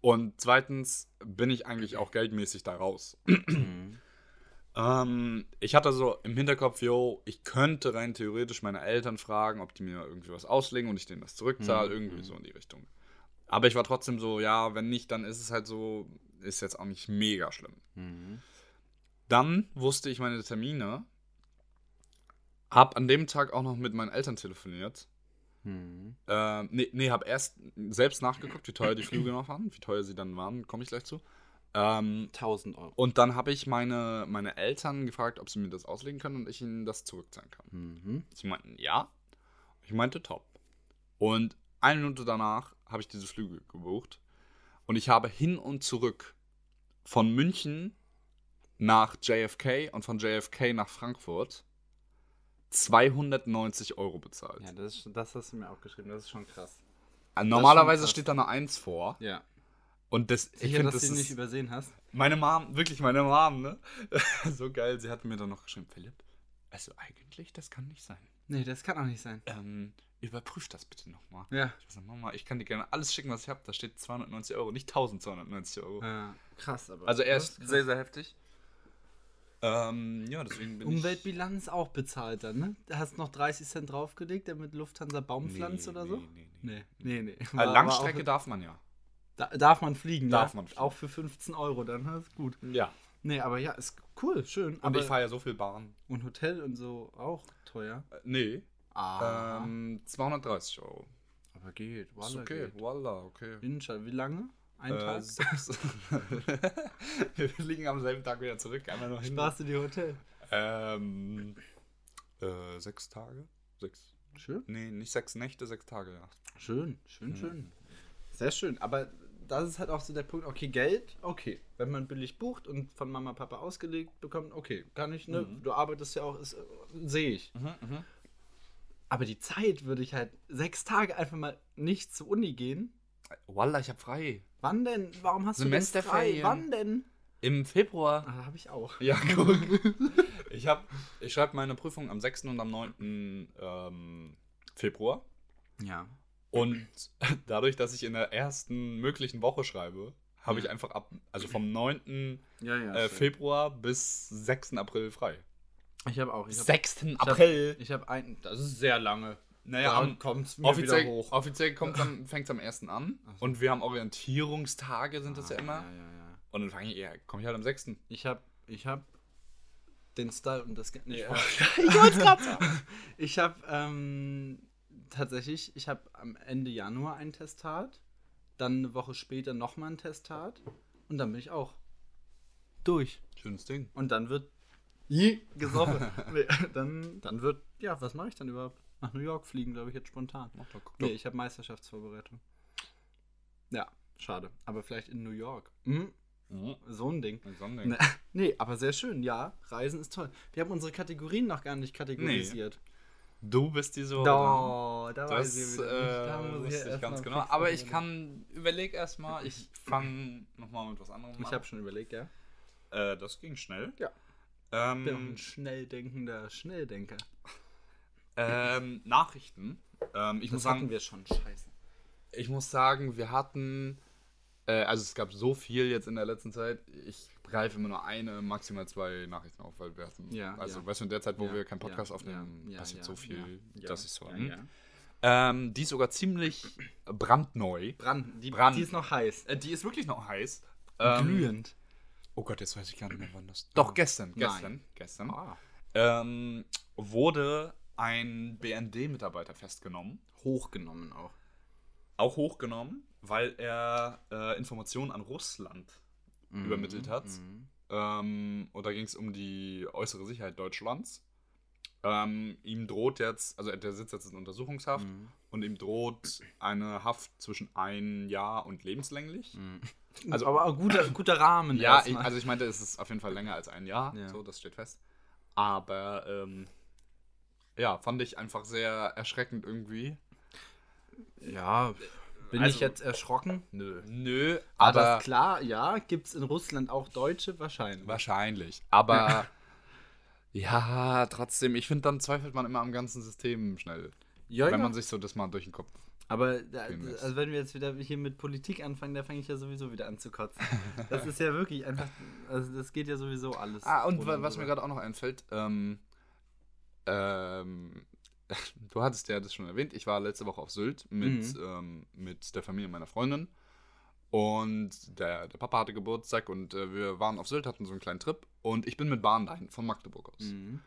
Und zweitens bin ich eigentlich auch geldmäßig da raus. ähm, ich hatte so im Hinterkopf, yo, ich könnte rein theoretisch meine Eltern fragen, ob die mir irgendwie was auslegen und ich denen das zurückzahle, irgendwie so in die Richtung. Aber ich war trotzdem so, ja, wenn nicht, dann ist es halt so, ist jetzt auch nicht mega schlimm. Dann wusste ich meine Termine, hab an dem Tag auch noch mit meinen Eltern telefoniert. Ähm, nee, nee, hab erst selbst nachgeguckt, wie teuer die Flüge noch waren, wie teuer sie dann waren, komme ich gleich zu. Ähm, 1000 Euro. und dann habe ich meine, meine Eltern gefragt, ob sie mir das auslegen können und ich ihnen das zurückzahlen kann. Mhm. Sie meinten ja. Ich meinte top. Und eine Minute danach habe ich diese Flüge gebucht. Und ich habe hin und zurück von München nach JFK und von JFK nach Frankfurt 290 Euro bezahlt. Ja, das, ist, das hast du mir auch geschrieben. Das ist schon krass. Äh, Normalerweise krass. steht da eine 1 vor. Ja. Und das, ich Sicher, finde, dass das du ihn nicht übersehen hast? meine Mom, wirklich meine Mom, ne? so geil. Sie hat mir dann noch geschrieben, Philipp, also eigentlich, das kann nicht sein. Nee, das kann auch nicht sein. Ähm, überprüf das bitte nochmal. Ja. Ich sag, Mama, ich kann dir gerne alles schicken, was ich habe. Da steht 290 Euro, nicht 1290 Euro. ja. Krass, aber. Also er ist sehr, sehr heftig. Ähm, ja, deswegen bin Umweltbilanz auch bezahlt dann, ne? Da hast noch 30 Cent draufgelegt, damit Lufthansa Baum ich... pflanzt oder so? Nee, nee, Nee, nee. nee, nee. Äh, War Langstrecke auch, darf man ja. da, darf man fliegen, Darf ja? man fliegen. Auch für 15 Euro dann, das ist gut. Ja. Nee, aber ja, ist cool, schön. Und aber ich fahre ja so viel Bahn. und Hotel und so auch teuer. Äh, nee. Ah. Ähm, 230 Euro. aber geht, Ist Wallah okay. geht. Voila, okay. Innenstadt, wie lange? Ein Äh, Tag? sechs. Wir fliegen am selben Tag wieder zurück. Einmal noch hin. Sparst du die Hotel? Ähm, äh, sechs Tage? Sechs. Schön. Nee, nicht sechs Nächte, sechs Tage, ja. Schön, schön, schön. Sehr schön. Aber das ist halt auch so der Punkt, okay, Geld, okay. Wenn man billig bucht und von Mama, Papa ausgelegt bekommt, okay, kann ich, ne? Du arbeitest ja auch, ist, äh, sehe ich. Aber die Zeit würde ich halt sechs Tage einfach mal nicht zur Uni gehen. Wallah, ich hab frei. Wann denn? Warum hast du denn frei? Wann denn? Im Februar. Ah, habe ich auch. Ja, guck. ich hab, ich schreibe meine Prüfung am 6. und am 9. Ähm, Februar. Ja. Und dadurch, dass ich in der ersten möglichen Woche schreibe, habe ich einfach ab, also vom 9. Ja, ja. äh. Februar bis 6. April frei. Ich habe auch. Ich hab, 6. ich hab- April? Ich habe ein. Das ist sehr lange. Naja, Da am, kommt's mir offiziell, wieder hoch. offiziell fängt es am 1. an. Und wir haben Orientierungstage, sind das ja immer. Ja, ja, ja. Und dann fange ich, ja, komme ich halt am 6. Ich habe ich hab den Style und das nicht. Ja. Ich wollte es gerade sagen. Ich habe ähm, tatsächlich, ich habe am Ende Januar ein Testat, dann eine Woche später nochmal ein Testat und dann bin ich auch durch. Schönes Ding. Und dann wird je gesoffen. nee, dann, dann wird, ja, was mache ich dann überhaupt? Nach New York fliegen, glaube ich, jetzt spontan. Mach doch, Nee, ich habe Meisterschaftsvorbereitung. Ja, schade. Aber vielleicht in New York. Hm, Mhm. so ein Ding. Ein Sonnending. Ne, nee, aber sehr schön, ja. Reisen ist toll. Wir haben unsere Kategorien noch gar nicht kategorisiert. Du bist die so. Da, da Das ich äh, wieder nicht. Da muss ich erst ganz genau. Aber ich kann, überleg erstmal, ich fange nochmal mit was anderem an. Ich habe schon überlegt, ja. Äh, das ging schnell. Ja. Ich bin auch ein Ähm, schnell denkender Schnelldenker. ähm, Nachrichten. Ähm, ich, muss Das hatten sagen, wir schon. Scheiße. ich muss sagen, wir hatten. Äh, also, es gab so viel jetzt in der letzten Zeit. Ich greife immer nur eine, maximal zwei Nachrichten auf, weil wir hatten. Ja, also, ja. weißt du, in der Zeit, wo Ja, wir keinen Podcast ja, aufnehmen, passiert so viel, dass ich so. hm. Ähm, die ist sogar ziemlich brandneu. Brand, die, Brand. die ist noch heiß. Äh, die ist wirklich noch heiß. Ähm, Glühend. Oh Gott, jetzt weiß ich gar nicht mehr, wann das. Doch, gestern. Nein. Gestern. Gestern. Ah. Ähm, wurde ein BND-Mitarbeiter festgenommen. Hochgenommen auch. Auch hochgenommen, weil er äh, Informationen an Russland Mhm. übermittelt hat. Ähm, und da ging es um die äußere Sicherheit Deutschlands. Ähm, ihm droht jetzt, also der sitzt jetzt in Untersuchungshaft Mhm. und ihm droht eine Haft zwischen ein Jahr und lebenslänglich. Also, aber ein guter, guter Rahmen. Ja, ich, also ich meinte, es ist auf jeden Fall länger als ein Jahr. Ja. So, das steht fest. Aber ähm, ja, fand ich einfach sehr erschreckend irgendwie. ja, bin Also- ich jetzt erschrocken? Nö. Nö, Aber aber klar, ja, gibt es in Russland auch Deutsche? Wahrscheinlich. wahrscheinlich. Aber ja, trotzdem, ich finde, dann zweifelt man immer am ganzen System schnell. Ja, wenn ja. man sich so das mal durch den Kopf. Aber da, also wenn wir jetzt wieder hier mit Politik anfangen, da fange ich ja sowieso wieder an zu kotzen. Das ist ja wirklich einfach, also das geht ja sowieso alles. Ah, und was mir gerade auch noch einfällt, ähm, ähm, du hattest ja das schon erwähnt, ich war letzte Woche auf Sylt mit, Mhm. ähm, mit der Familie meiner Freundin und der, der Papa hatte Geburtstag und äh, wir waren auf Sylt, hatten so einen kleinen Trip und ich bin mit Bahn dahin, von Magdeburg aus. Mhm.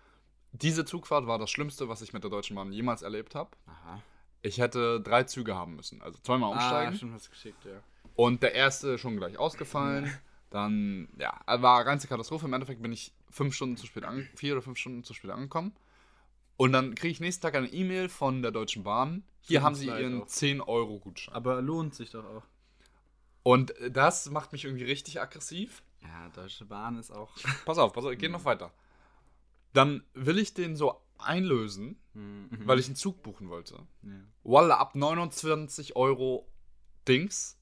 Diese Zugfahrt war das Schlimmste, was ich mit der Deutschen Bahn jemals erlebt habe. Aha. Ich hätte drei Züge haben müssen, also zweimal Ah, umsteigen. schon was geschickt, ja. Und der erste schon gleich ausgefallen. Dann, ja, war reinste Katastrophe. Im Endeffekt bin ich fünf Stunden zu spät angekommen, vier oder fünf Stunden zu spät angekommen. Und dann kriege ich nächsten Tag eine E-Mail von der Deutschen Bahn. Hier haben sie ihren auch. 10-Euro-Gutschein. Aber lohnt sich doch auch. Und das macht mich irgendwie richtig aggressiv. Ja, Deutsche Bahn ist auch. Pass auf, pass auf, geht noch weiter. Dann will ich den so einlösen, Mhm. weil ich einen Zug buchen wollte. Ja. Walla, ab 29 Euro Dings,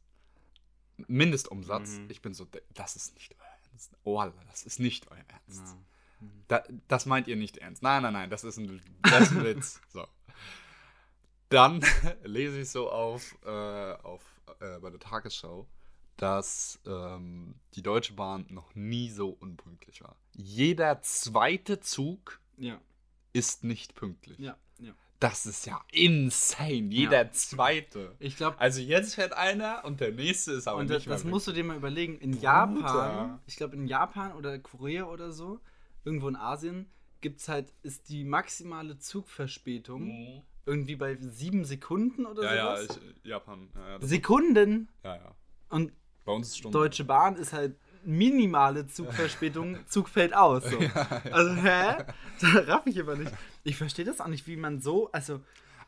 Mindestumsatz. Mhm. Ich bin so, das ist nicht euer Ernst. Walla, das ist nicht euer Ernst. Ja. Da, das meint ihr nicht ernst. Nein, nein, nein, das ist ein, das ist ein Witz. So. Dann lese ich so auf, äh, auf äh, bei der Tagesschau, dass ähm, die Deutsche Bahn noch nie so unpünktlich war. Jeder zweite Zug Ja. Ist nicht pünktlich. Ja. Ja. Das ist ja insane. Jeder zweite. Ich glaube, Also jetzt fährt einer und der nächste ist aber und nicht das, mehr das musst du dir mal überlegen. In Bruder. Japan, ich glaube in Japan oder Korea oder so, irgendwo in Asien, gibt's halt, ist die maximale Zugverspätung Mhm. irgendwie bei sieben Sekunden oder Ja, ja, sowas. ich, Japan. Ja, ja, das, Sekunden! ja, ja. Und Bei uns ist Stunde. Deutsche Bahn ist halt minimale Zugverspätung, Zug fällt aus. So. Also, hä? Da raff ich aber nicht. Ich verstehe das auch nicht, wie man so, also,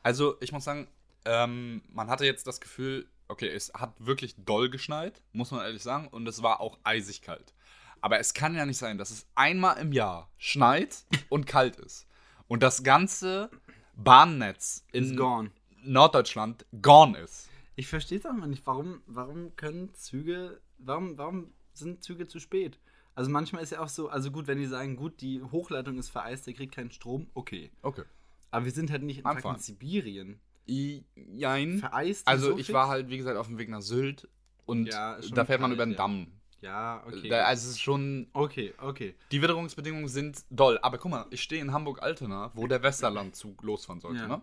Also, ich muss sagen, ähm, man hatte jetzt das Gefühl, okay, es hat wirklich doll geschneit, muss man ehrlich sagen, und es war auch eisig kalt. Aber es kann ja nicht sein, dass es einmal im Jahr schneit und kalt ist. Und das ganze Bahnnetz in gone. Norddeutschland gone ist. Ich verstehe es auch mal nicht. Warum, warum können Züge, warum, warum sind Züge zu spät? Also manchmal ist ja auch so, also gut, wenn die sagen, gut, die Hochleitung ist vereist, der kriegt keinen Strom, okay. Okay. Aber wir sind halt nicht in, Sibirien. I, jein. Vereist Also, so ich fix? war halt, wie gesagt, auf dem Weg nach Sylt und Ja, da fährt man über den. Damm. Ja, okay. Da, also, es ist schon okay, okay. Die Witterungsbedingungen sind doll. Aber guck mal, ich stehe in Hamburg-Altona, wo der Westerlandzug losfahren sollte, Ja. ne?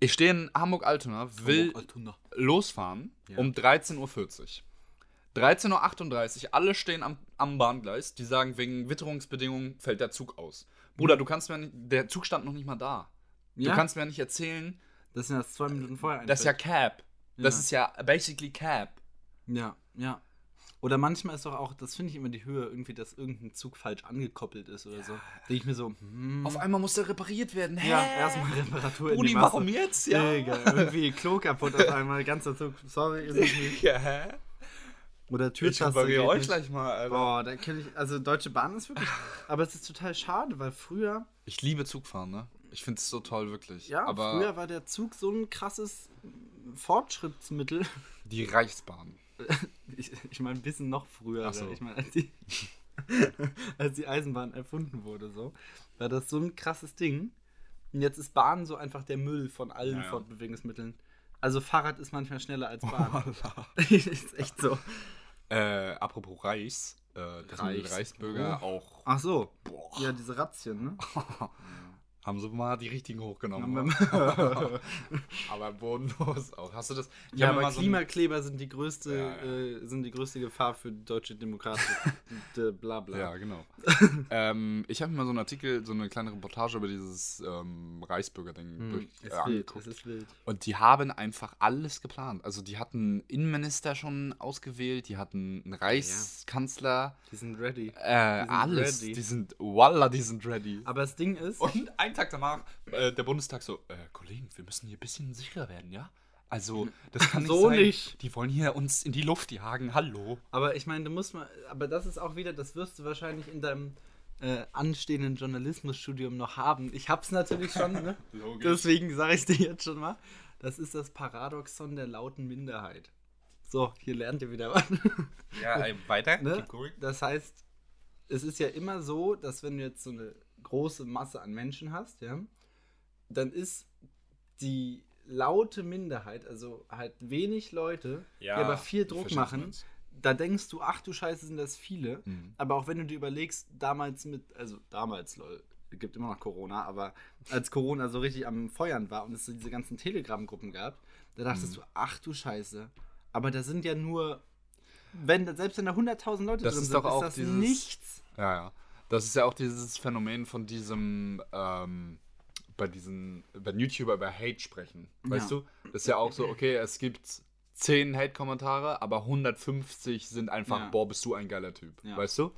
Ich stehe in Hamburg-Altona, will Altona. losfahren Ja. um 13.40 Uhr. 13.38 Uhr, alle stehen am, am Bahngleis, die sagen, wegen Witterungsbedingungen fällt der Zug aus. Bruder, du kannst mir nicht, der Zug stand noch nicht mal da. Ja, Du kannst mir nicht erzählen, das sind das zwei Minuten vorher. das ist ja einfällt. Cap. Das Ja. ist ja basically Cap. Ja, ja. Oder manchmal ist doch auch, das finde ich immer die Höhe, irgendwie, dass irgendein Zug falsch angekoppelt ist oder so. Denke ich mir so, hm. Auf einmal muss der repariert werden. Hä? ja, erstmal Reparatur in Brudi, die Masse. warum jetzt? Ja. Digga, irgendwie Klo kaputt auf einmal, ganzer Zug, sorry, ist es nicht. ja hä? Oder Ich Türtaste repariere geht euch nicht. gleich mal, Alter. Boah, da kenne ich, also Deutsche Bahn ist wirklich, aber es ist total schade, weil früher, Ich liebe Zugfahren, ne? Ich finde es so toll, wirklich. ja, Aber früher war der Zug so ein krasses Fortschrittsmittel. die Reichsbahn. Ich, ich meine, ein bisschen noch früher, so. ich meine, als die, als die Eisenbahn erfunden wurde, so, war das so ein krasses Ding. Und jetzt ist Bahn so einfach der Müll von allen Ja, ja. Fortbewegungsmitteln. Also Fahrrad ist manchmal schneller als Bahn. ist echt so. Äh, apropos Reichs. Äh, das sind die Reichs- Reichsbürger Oh. auch. Ach so. Boah. Ja, diese Razzien, ne? Haben sie mal die richtigen hochgenommen. Ja, wa? aber bodenlos auch. Hast du das? Ich Ja, aber mal so ein- Klimakleber sind die größte, Ja, ja. Äh, sind die größte Gefahr für die deutsche Demokratie. Bla bla. Ja, genau. ähm, ich habe mir mal so einen Artikel, so eine kleine Reportage über dieses ähm, Reichsbürger-Ding Hm, durch, ist äh, wild, angeguckt. Und die haben einfach alles geplant. Also die hatten einen Innenminister schon ausgewählt, die hatten einen Reichskanzler, Die sind ready. äh, sind alles. ready. Die sind, voila, die sind ready. Aber das Ding ist, Und einen Tag danach, äh, der Bundestag so, äh, Kollegen, wir müssen hier ein bisschen sicherer werden, ja? Also, das kann nicht So sein. nicht. Die wollen hier uns in die Luft jagen, hallo. aber ich meine, du musst mal, aber das ist auch wieder, das wirst du wahrscheinlich in deinem äh, anstehenden Journalismusstudium noch haben. Ich hab's natürlich schon, ne? Logisch. Deswegen sage ich dir jetzt schon mal, das ist das Paradoxon der lauten Minderheit. So, hier lernt ihr wieder was. Ja, ey, weiter. Ne? Das heißt, es ist ja immer so, dass wenn du jetzt so eine große Masse an Menschen hast, ja, dann ist die laute Minderheit, also halt wenig Leute, Ja, die aber viel Druck machen, da denkst du, ach du Scheiße, sind das viele. Mhm. Aber auch wenn du dir überlegst, damals mit, also damals, lol, es gibt immer noch Corona, aber als Corona so richtig am Feuern war und es so diese ganzen Telegram-Gruppen gab, da dachtest Mhm. du, ach du Scheiße. Aber da sind ja nur, wenn, selbst wenn da 100.000 Leute Das drin ist sind, doch auch das dieses- nichts. Ja, ja. Das ist ja auch dieses Phänomen von diesem, ähm, bei diesen, wenn YouTuber über Hate sprechen. Weißt Ja. du? Das ist ja auch so, okay, es gibt 10 Hate-Kommentare, aber 150 sind einfach, Ja. boah, bist du ein geiler Typ. Ja. Weißt du?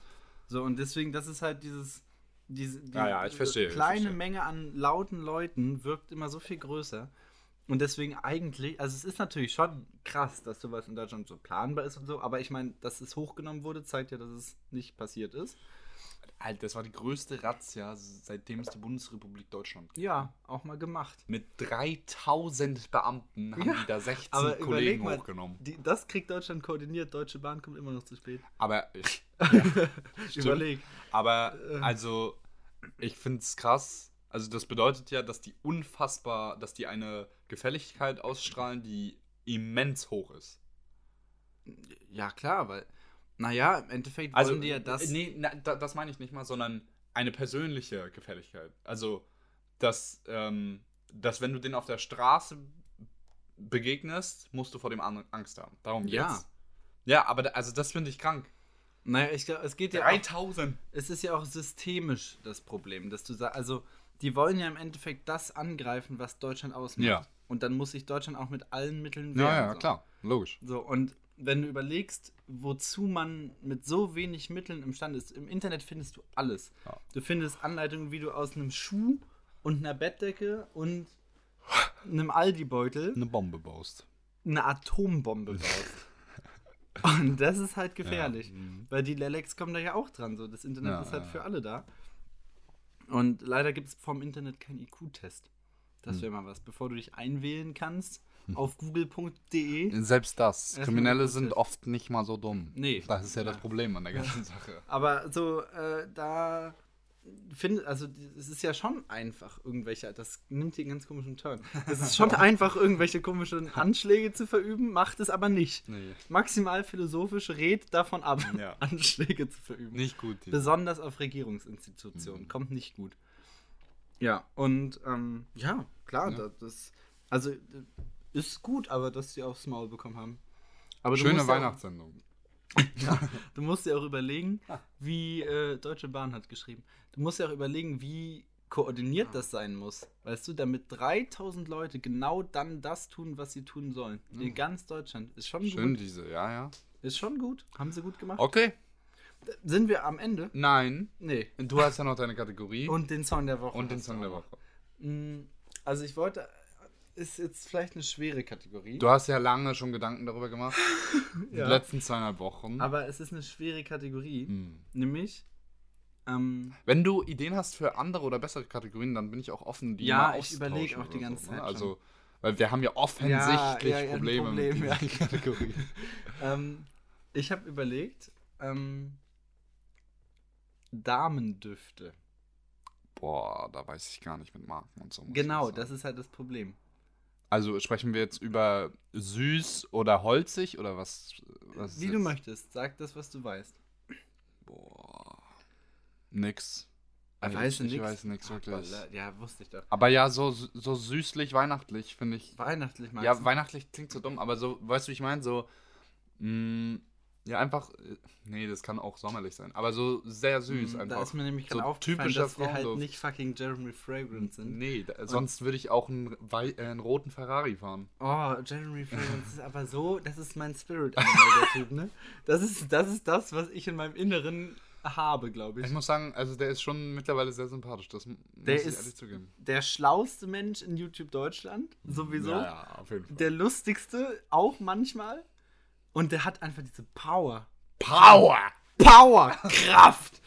So, und deswegen, das ist halt dieses, diese, die, Ja, verstehe, kleine. Menge an lauten Leuten wirkt immer so viel größer. Und deswegen eigentlich, also es ist natürlich schon krass, dass sowas in Deutschland so planbar ist und so, aber ich meine, dass es hochgenommen wurde, zeigt ja, dass es nicht passiert ist. Alter, das war die größte Razzia, seitdem es die Bundesrepublik Deutschland gibt. Ja, auch mal gemacht. Mit 3000 Beamten haben Ja, die da 16 Aber Kollegen mal, hochgenommen. die, das kriegt Deutschland koordiniert, Deutsche Bahn kommt immer noch zu spät. Aber, Überleg. aber Äh. also, ich finde es krass. Also, das bedeutet ja, dass die unfassbar, dass die eine Gefälligkeit ausstrahlen, die immens hoch ist. Ja, klar, weil, naja, im Endeffekt Also, wollen die ja das. Nee, na, da, das meine ich nicht mal, sondern eine persönliche Gefälligkeit. Also, dass, ähm, dass wenn du den auf der Straße begegnest, musst du vor dem anderen Angst haben. Darum geht's. Ja. Ja, aber da, also das finde ich krank. Naja, ich glaube, es geht ja auch, 3000. es ist ja auch systemisch das Problem, dass du sagst, also die wollen ja im Endeffekt das angreifen, was Deutschland ausmacht. Ja. Und dann muss sich Deutschland auch mit allen Mitteln Ja, wehren. ja, so. klar. Logisch. So, und wenn du überlegst, wozu man mit so wenig Mitteln imstande ist, im Internet findest du alles. Ja. Du findest Anleitungen, wie du aus einem Schuh und einer Bettdecke und einem Aldi-Beutel Eine Bombe baust. eine Atombombe baust. und das ist halt gefährlich. Ja, mhm. Weil die Lelex kommen da ja auch dran. So. Das Internet Ja, ist halt für alle da. Und leider gibt es vom Internet keinen IQ-Test. Das Hm. wäre mal was. Bevor du dich einwählen kannst auf google.de. Selbst das. Kriminelle sind oft nicht mal so dumm. Nee. Das ist ja das Ja. Problem an der ganzen Sache. Aber so, äh, da finde, also es ist ja schon einfach, irgendwelche, das nimmt hier einen ganz komischen Turn. Es ist schon einfach, irgendwelche komischen Anschläge zu verüben, macht es aber nicht. Nee. Maximal philosophisch rät davon ab, Ja. Anschläge zu verüben. Nicht gut. die- Besonders auf Regierungsinstitutionen. Mhm. Kommt nicht gut. Ja, und ähm, ja, klar, Ja. Das, das, also ist gut, aber dass sie aufs Maul bekommen haben. Aber Schöne Weihnachtssendung. ja, du musst ja auch überlegen, wie äh, Deutsche Bahn hat geschrieben. Du musst ja auch überlegen, wie koordiniert das sein muss. Weißt du, damit 3000 Leute genau dann das tun, was sie tun sollen. In ganz Deutschland. Ist schon Schön gut. diese, ja, ja. Ist schon gut. Haben sie gut gemacht. Okay. Sind wir am Ende? Nein. Nee. Du hast ja noch deine Kategorie Und den Song der Woche. und den Song der. Woche. Mm, Also ich wollte, ist jetzt vielleicht eine schwere Kategorie. Du hast ja lange schon Gedanken darüber gemacht. Ja. Die letzten zweieinhalb Wochen. aber es ist eine schwere Kategorie. Hm. Nämlich, ähm, Wenn du Ideen hast für andere oder bessere Kategorien, dann bin ich auch offen, die Ja, mal ich auszutauschen überleg auch die ganze so, Zeit ne? schon. Also, weil wir haben ja offensichtlich Ja, ja, Probleme Problem, mit ja. diesen Kategorien. ähm, ich habe überlegt, ähm, Damendüfte. Boah, da weiß ich gar nicht mit Marken und so. Genau, das ist halt das Problem. Also sprechen wir jetzt über süß oder holzig oder was? was Wie du jetzt? möchtest, sag das, was du weißt. Boah. Nix. Also weißt du ich, ich weiß nix wirklich. Ja, wusste ich doch. Aber ja, so, so süßlich, weihnachtlich finde ich. Weihnachtlich magst Ja, du? weihnachtlich klingt so dumm, aber so, weißt du, wie ich meine? So, mh, ja, einfach, äh, nee, das kann auch sommerlich sein, aber so sehr süß Mm, einfach. Da ist mir nämlich gerade so aufgefallen, dass wir halt nicht fucking Jeremy Fragrance sind. Nee, da, sonst würde ich auch einen, äh, einen roten Ferrari fahren. Oh, Jeremy Fragrance ist aber so, das ist mein Spirit Animal, der Typ, ne? Das ist, das ist das, was ich in meinem Inneren habe, glaube ich. Ich muss sagen, also der ist schon mittlerweile sehr sympathisch, das m- muss Der ich ist- ehrlich zugeben. Der schlauste Mensch in YouTube Deutschland, sowieso. Ja, ja, auf jeden Fall. Der lustigste, auch manchmal. Und der hat einfach diese Power. Power! Power! Kraft!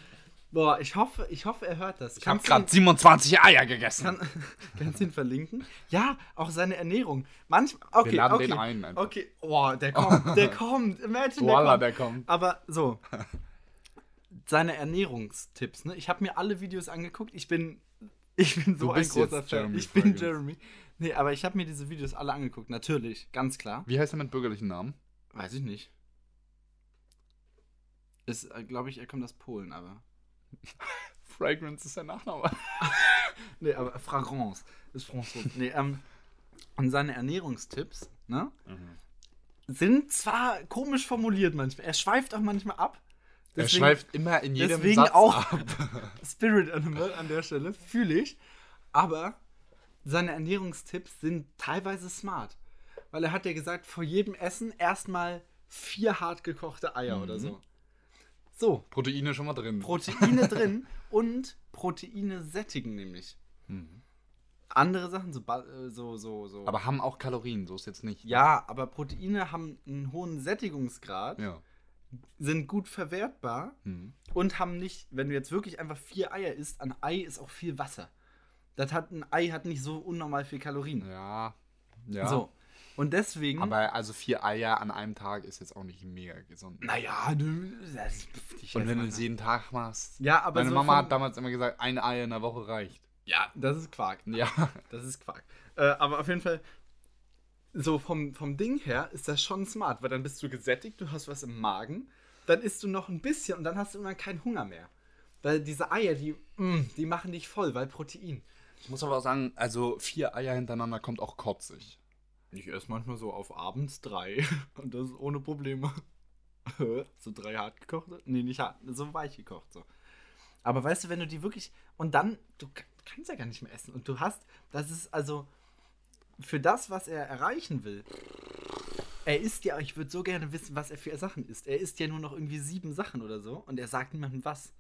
Boah, ich hoffe, ich hoffe, er hört das. Ich habe gerade ihn- 27 Eier gegessen. Kann, kannst du ihn verlinken? Ja, auch seine Ernährung. Manchmal. Okay, laden okay. den ein einfach. Okay, oh, der kommt, der kommt. Imagine, der Voila, kommt. der kommt. Aber so. Seine Ernährungstipps, ne? Ich habe mir alle Videos angeguckt. Ich bin, ich bin so ein großer Fan. Jeremy Ich bin. Jeremy. Nee, aber ich habe mir diese Videos alle angeguckt. Natürlich, ganz klar. Wie heißt er mit bürgerlichen Namen? Weiß ich nicht. Ist, glaube ich, er kommt aus Polen, aber. Fragrance ist der Nachname. Nee, aber Fragrance ist Franzose. nee, ähm, und seine Ernährungstipps, ne? Sind zwar komisch formuliert manchmal. Er schweift auch manchmal ab. Er Deswegen- schweift immer in jedem deswegen Satz auch ab. Spirit Animal an der Stelle, fühle ich. Aber seine Ernährungstipps sind teilweise smart. Weil er hat ja gesagt, vor jedem Essen erstmal vier hart gekochte Eier oder so. So, Proteine schon mal drin. Proteine drin und Proteine sättigen nämlich. Andere Sachen, so, äh, so, so, so. Aber haben auch Kalorien, so ist jetzt nicht. ja, aber Proteine haben einen hohen Sättigungsgrad. Ja. sind gut verwertbar Mhm. und haben nicht, wenn du jetzt wirklich einfach vier Eier isst, an Ei ist auch viel Wasser. Das hat ein Ei hat nicht so unnormal viel Kalorien. Ja. Ja. So. Und deswegen. Aber also vier Eier an einem Tag ist jetzt auch nicht mega gesund. naja, du. Das, ich Und wenn du es jeden Tag machst. Ja, aber Meine so Mama hat damals immer gesagt, ein Ei in der Woche reicht. Ja, das ist Quark. Ja. Das ist Quark. Äh, aber auf jeden Fall, so vom, vom Ding her ist das schon smart, weil dann bist du gesättigt, du hast was im Magen, dann isst du noch ein bisschen und dann hast du irgendwann keinen Hunger mehr. Weil diese Eier, die, mm, die machen dich voll, weil Protein. Ich muss aber auch sagen, also vier Eier hintereinander kommt auch kotzig. Ich esse manchmal so auf abends drei und das ist ohne Probleme. so drei hart gekochte? Nee, nicht hart, so weich gekocht so. Aber weißt du, wenn du die wirklich und dann du ka- kannst ja gar nicht mehr essen und du hast, das ist also für das, was er erreichen will. Er isst ja, ich würde so gerne wissen, was er für Sachen isst. Er isst ja nur noch irgendwie sieben Sachen oder so und er sagt niemandem was.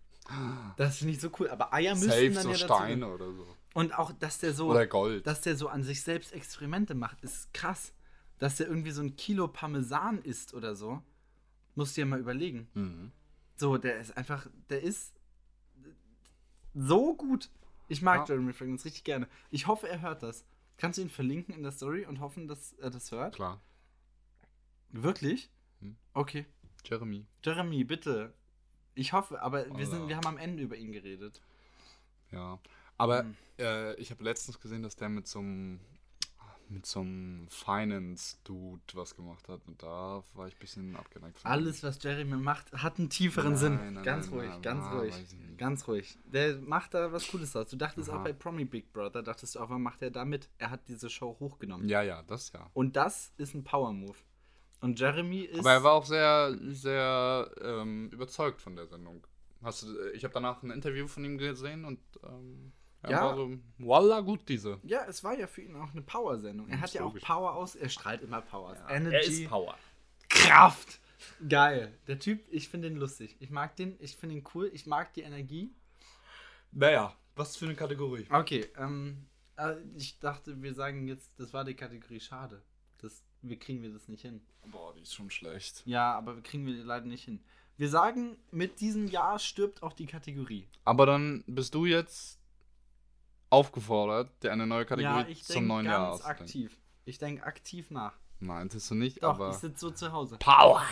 Das finde ich so cool. Aber Eier müssen Safe dann so ja dazu. Steine oder so. Und auch, dass der so, Oder Gold. dass der so an sich selbst Experimente macht, ist krass. Dass der irgendwie so ein Kilo Parmesan isst oder so, musst du dir mal überlegen. Mhm. So, der ist einfach, der ist so gut. Ich mag Ja. Jeremy Fragrance richtig gerne. Ich hoffe, er hört das. Kannst du ihn verlinken in der Story und hoffen, dass er das hört? Klar. Wirklich? Hm. Okay. Jeremy. Jeremy, bitte. Ich hoffe, aber wir, sind, wir haben am Ende über ihn geredet. Ja. Aber Mhm. äh, ich habe letztens gesehen, dass der mit so einem mit so einem Finance-Dude was gemacht hat. Und da war ich ein bisschen abgeneigt von. Alles, was Jeremy macht, hat einen tieferen Nein, Sinn. nein, ganz nein, ruhig, ganz ah, ruhig. Ganz ruhig. Der macht da was Cooles aus. Du dachtest Aha. auch bei Promi Big Brother, dachtest du auch, was macht er da mit? Er hat diese Show hochgenommen. Ja, ja, das ja. Und das ist ein Power-Move. Und Jeremy ist. Aber er war auch sehr, sehr ähm, überzeugt von der Sendung. Hast du, ich habe danach ein Interview von ihm gesehen und ähm, er Ja. war so, voila, gut diese. ja, es war ja für ihn auch eine Power-Sendung. Er Ist hat ja auch. Power aus. Er strahlt immer Power aus. Er Energy. ist Power. Kraft. Geil. Der Typ, ich finde den lustig. Ich mag den, ich finde ihn cool. Ich mag die Energie. Naja, was für eine Kategorie? Okay, ähm, äh, ich dachte, wir sagen jetzt, das war die Kategorie schade. Das, wir kriegen wir das nicht hin. Boah, die ist schon schlecht. Ja, aber kriegen wir leider nicht hin. Wir sagen, mit diesem Jahr stirbt auch die Kategorie. Aber dann bist du jetzt aufgefordert, dir eine neue Kategorie ja, zum neuen Jahr auszudenken. aktiv. Ich denke aktiv nach. Nein, ist du nicht, Doch, aber. ich sitze so zu Hause. Power!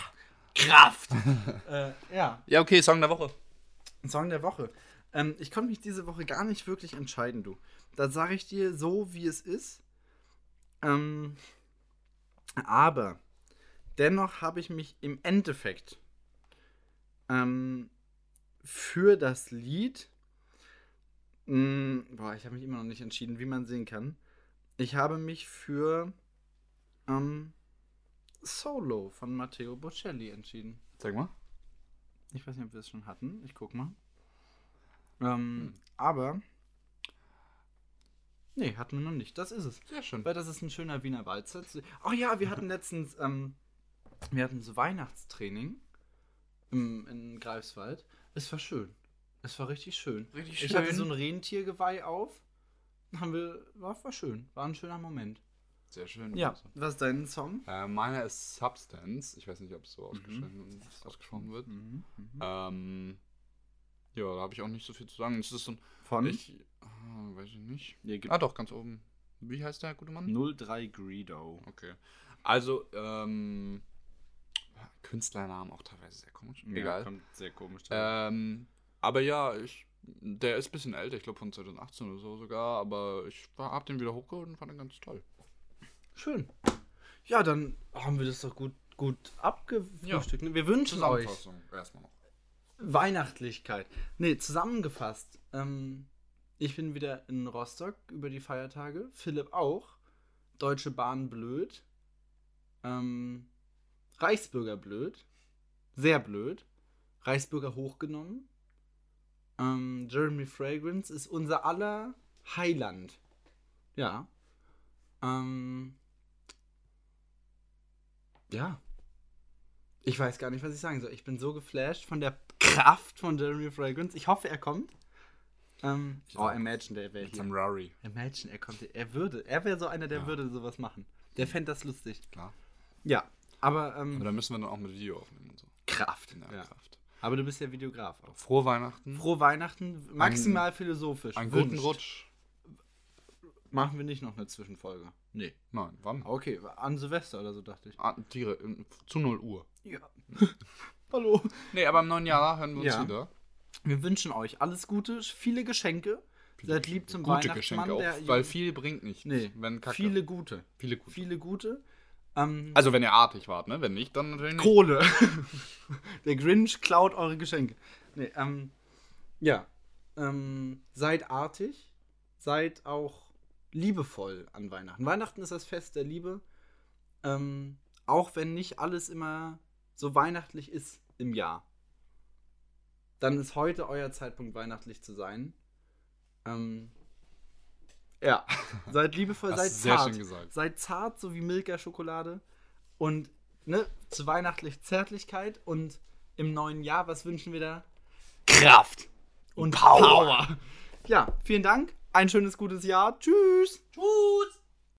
Kraft! äh, ja, Ja, okay, Song der Woche. Song der Woche. Ähm, ich konnte mich diese Woche gar nicht wirklich entscheiden, du. Da sage ich dir so, wie es ist. Ähm, aber dennoch habe ich mich im Endeffekt ähm, für das Lied. Mh, boah, ich habe mich immer noch nicht entschieden, wie man sehen kann. Ich habe mich für ähm, Solo von Matteo Bocelli entschieden. Sag mal. Ich weiß nicht, ob wir es schon hatten. Ich guck mal. Ähm, Aber. Nee, hatten wir noch nicht. Das ist es. Sehr schön. Weil das ist ein schöner Wiener Walzer. Ach ja, wir hatten letztens. Ähm, wir hatten so Weihnachtstraining im, in Greifswald. Es war schön. Es war richtig schön. Richtig Ich hatte so ein Rentiergeweih auf. Haben wir. War, war schön. War ein schöner Moment. Sehr schön. Ja. Was ist dein Song? Äh, meiner ist Substance. Ich weiß nicht, ob es so ausgesprochen, ausgesprochen wird. Mhm. Ähm, ja, da habe ich auch nicht so viel zu sagen. Es ist so ein. Von? Ich. ah, weiß ich nicht. Gibt Ah, doch, ganz oben. Wie heißt der gute Mann? 03 Greedo. Okay. Also, ähm. Künstlernamen auch teilweise sehr komisch. Egal. kommt sehr komisch. Ähm, aber ja, ich, der ist ein bisschen älter, ich glaube von 2018 oder so sogar, aber ich war, hab den wieder hochgeholt und fand ihn ganz toll. Schön. Ja, dann haben wir das doch gut, gut abgefrühstückt. ne? Wir wünschen euch erstmal noch. Weihnachtlichkeit. Nee, zusammengefasst. Ähm, ich bin wieder in Rostock über die Feiertage. Philipp auch. Deutsche Bahn blöd. Ähm, Reichsbürger blöd. Sehr blöd. Reichsbürger hochgenommen. Ähm, Jeremy Fragrance ist unser aller Heiland. Ja. Ähm, ja. Ich weiß gar nicht, was ich sagen soll. Ich bin so geflasht von der Kraft von Jeremy Fragrance. Ich hoffe, er kommt. Ähm, oh. Imagine, der wäre hier. Rari, Imagine, er kommt. Er würde. Er wäre so einer, der Ja. würde sowas machen. Der fände das lustig. klar. Ja, aber, ähm, Aber da müssen wir dann auch mit Video aufnehmen und so. Kraft. Ja, Ja. Kraft. Aber du bist ja Videograf auch. Frohe Weihnachten. Frohe Weihnachten, maximal philosophisch. Einen guten. Rutsch. Machen wir nicht noch eine Zwischenfolge? Nee. Nein, wann? Okay, an Silvester oder so dachte ich. Ah, Tiere, in- zu 0 Uhr. Ja. Hallo. Nee, aber im neuen Jahr hören wir uns Ja. wieder. Wir wünschen euch alles Gute, viele Geschenke. Seid lieb zum Gute Weihnachtsmann. Geschenke auch, weil viel bringt nicht. Nee, wenn Kacke. viele gute. viele gute. Viele gute. Ähm, Also wenn ihr artig wart, ne? Wenn nicht, dann natürlich nicht. Kohle. Der Grinch klaut eure Geschenke. Nee, ähm, ja. Ähm, seid artig. Seid auch liebevoll an Weihnachten. Weihnachten ist das Fest der Liebe. Ähm, auch wenn nicht alles immer so weihnachtlich ist im Jahr. Dann ist heute euer Zeitpunkt, weihnachtlich zu sein. Ähm, ja. Seid liebevoll, seid zart. schön gesagt. Seid zart, so wie Milka-Schokolade. Und ne, zu weihnachtlich Zärtlichkeit. Und im neuen Jahr, was wünschen wir da? Kraft. Und Power. Ja, vielen Dank. Ein schönes, gutes Jahr. Tschüss. Tschüss.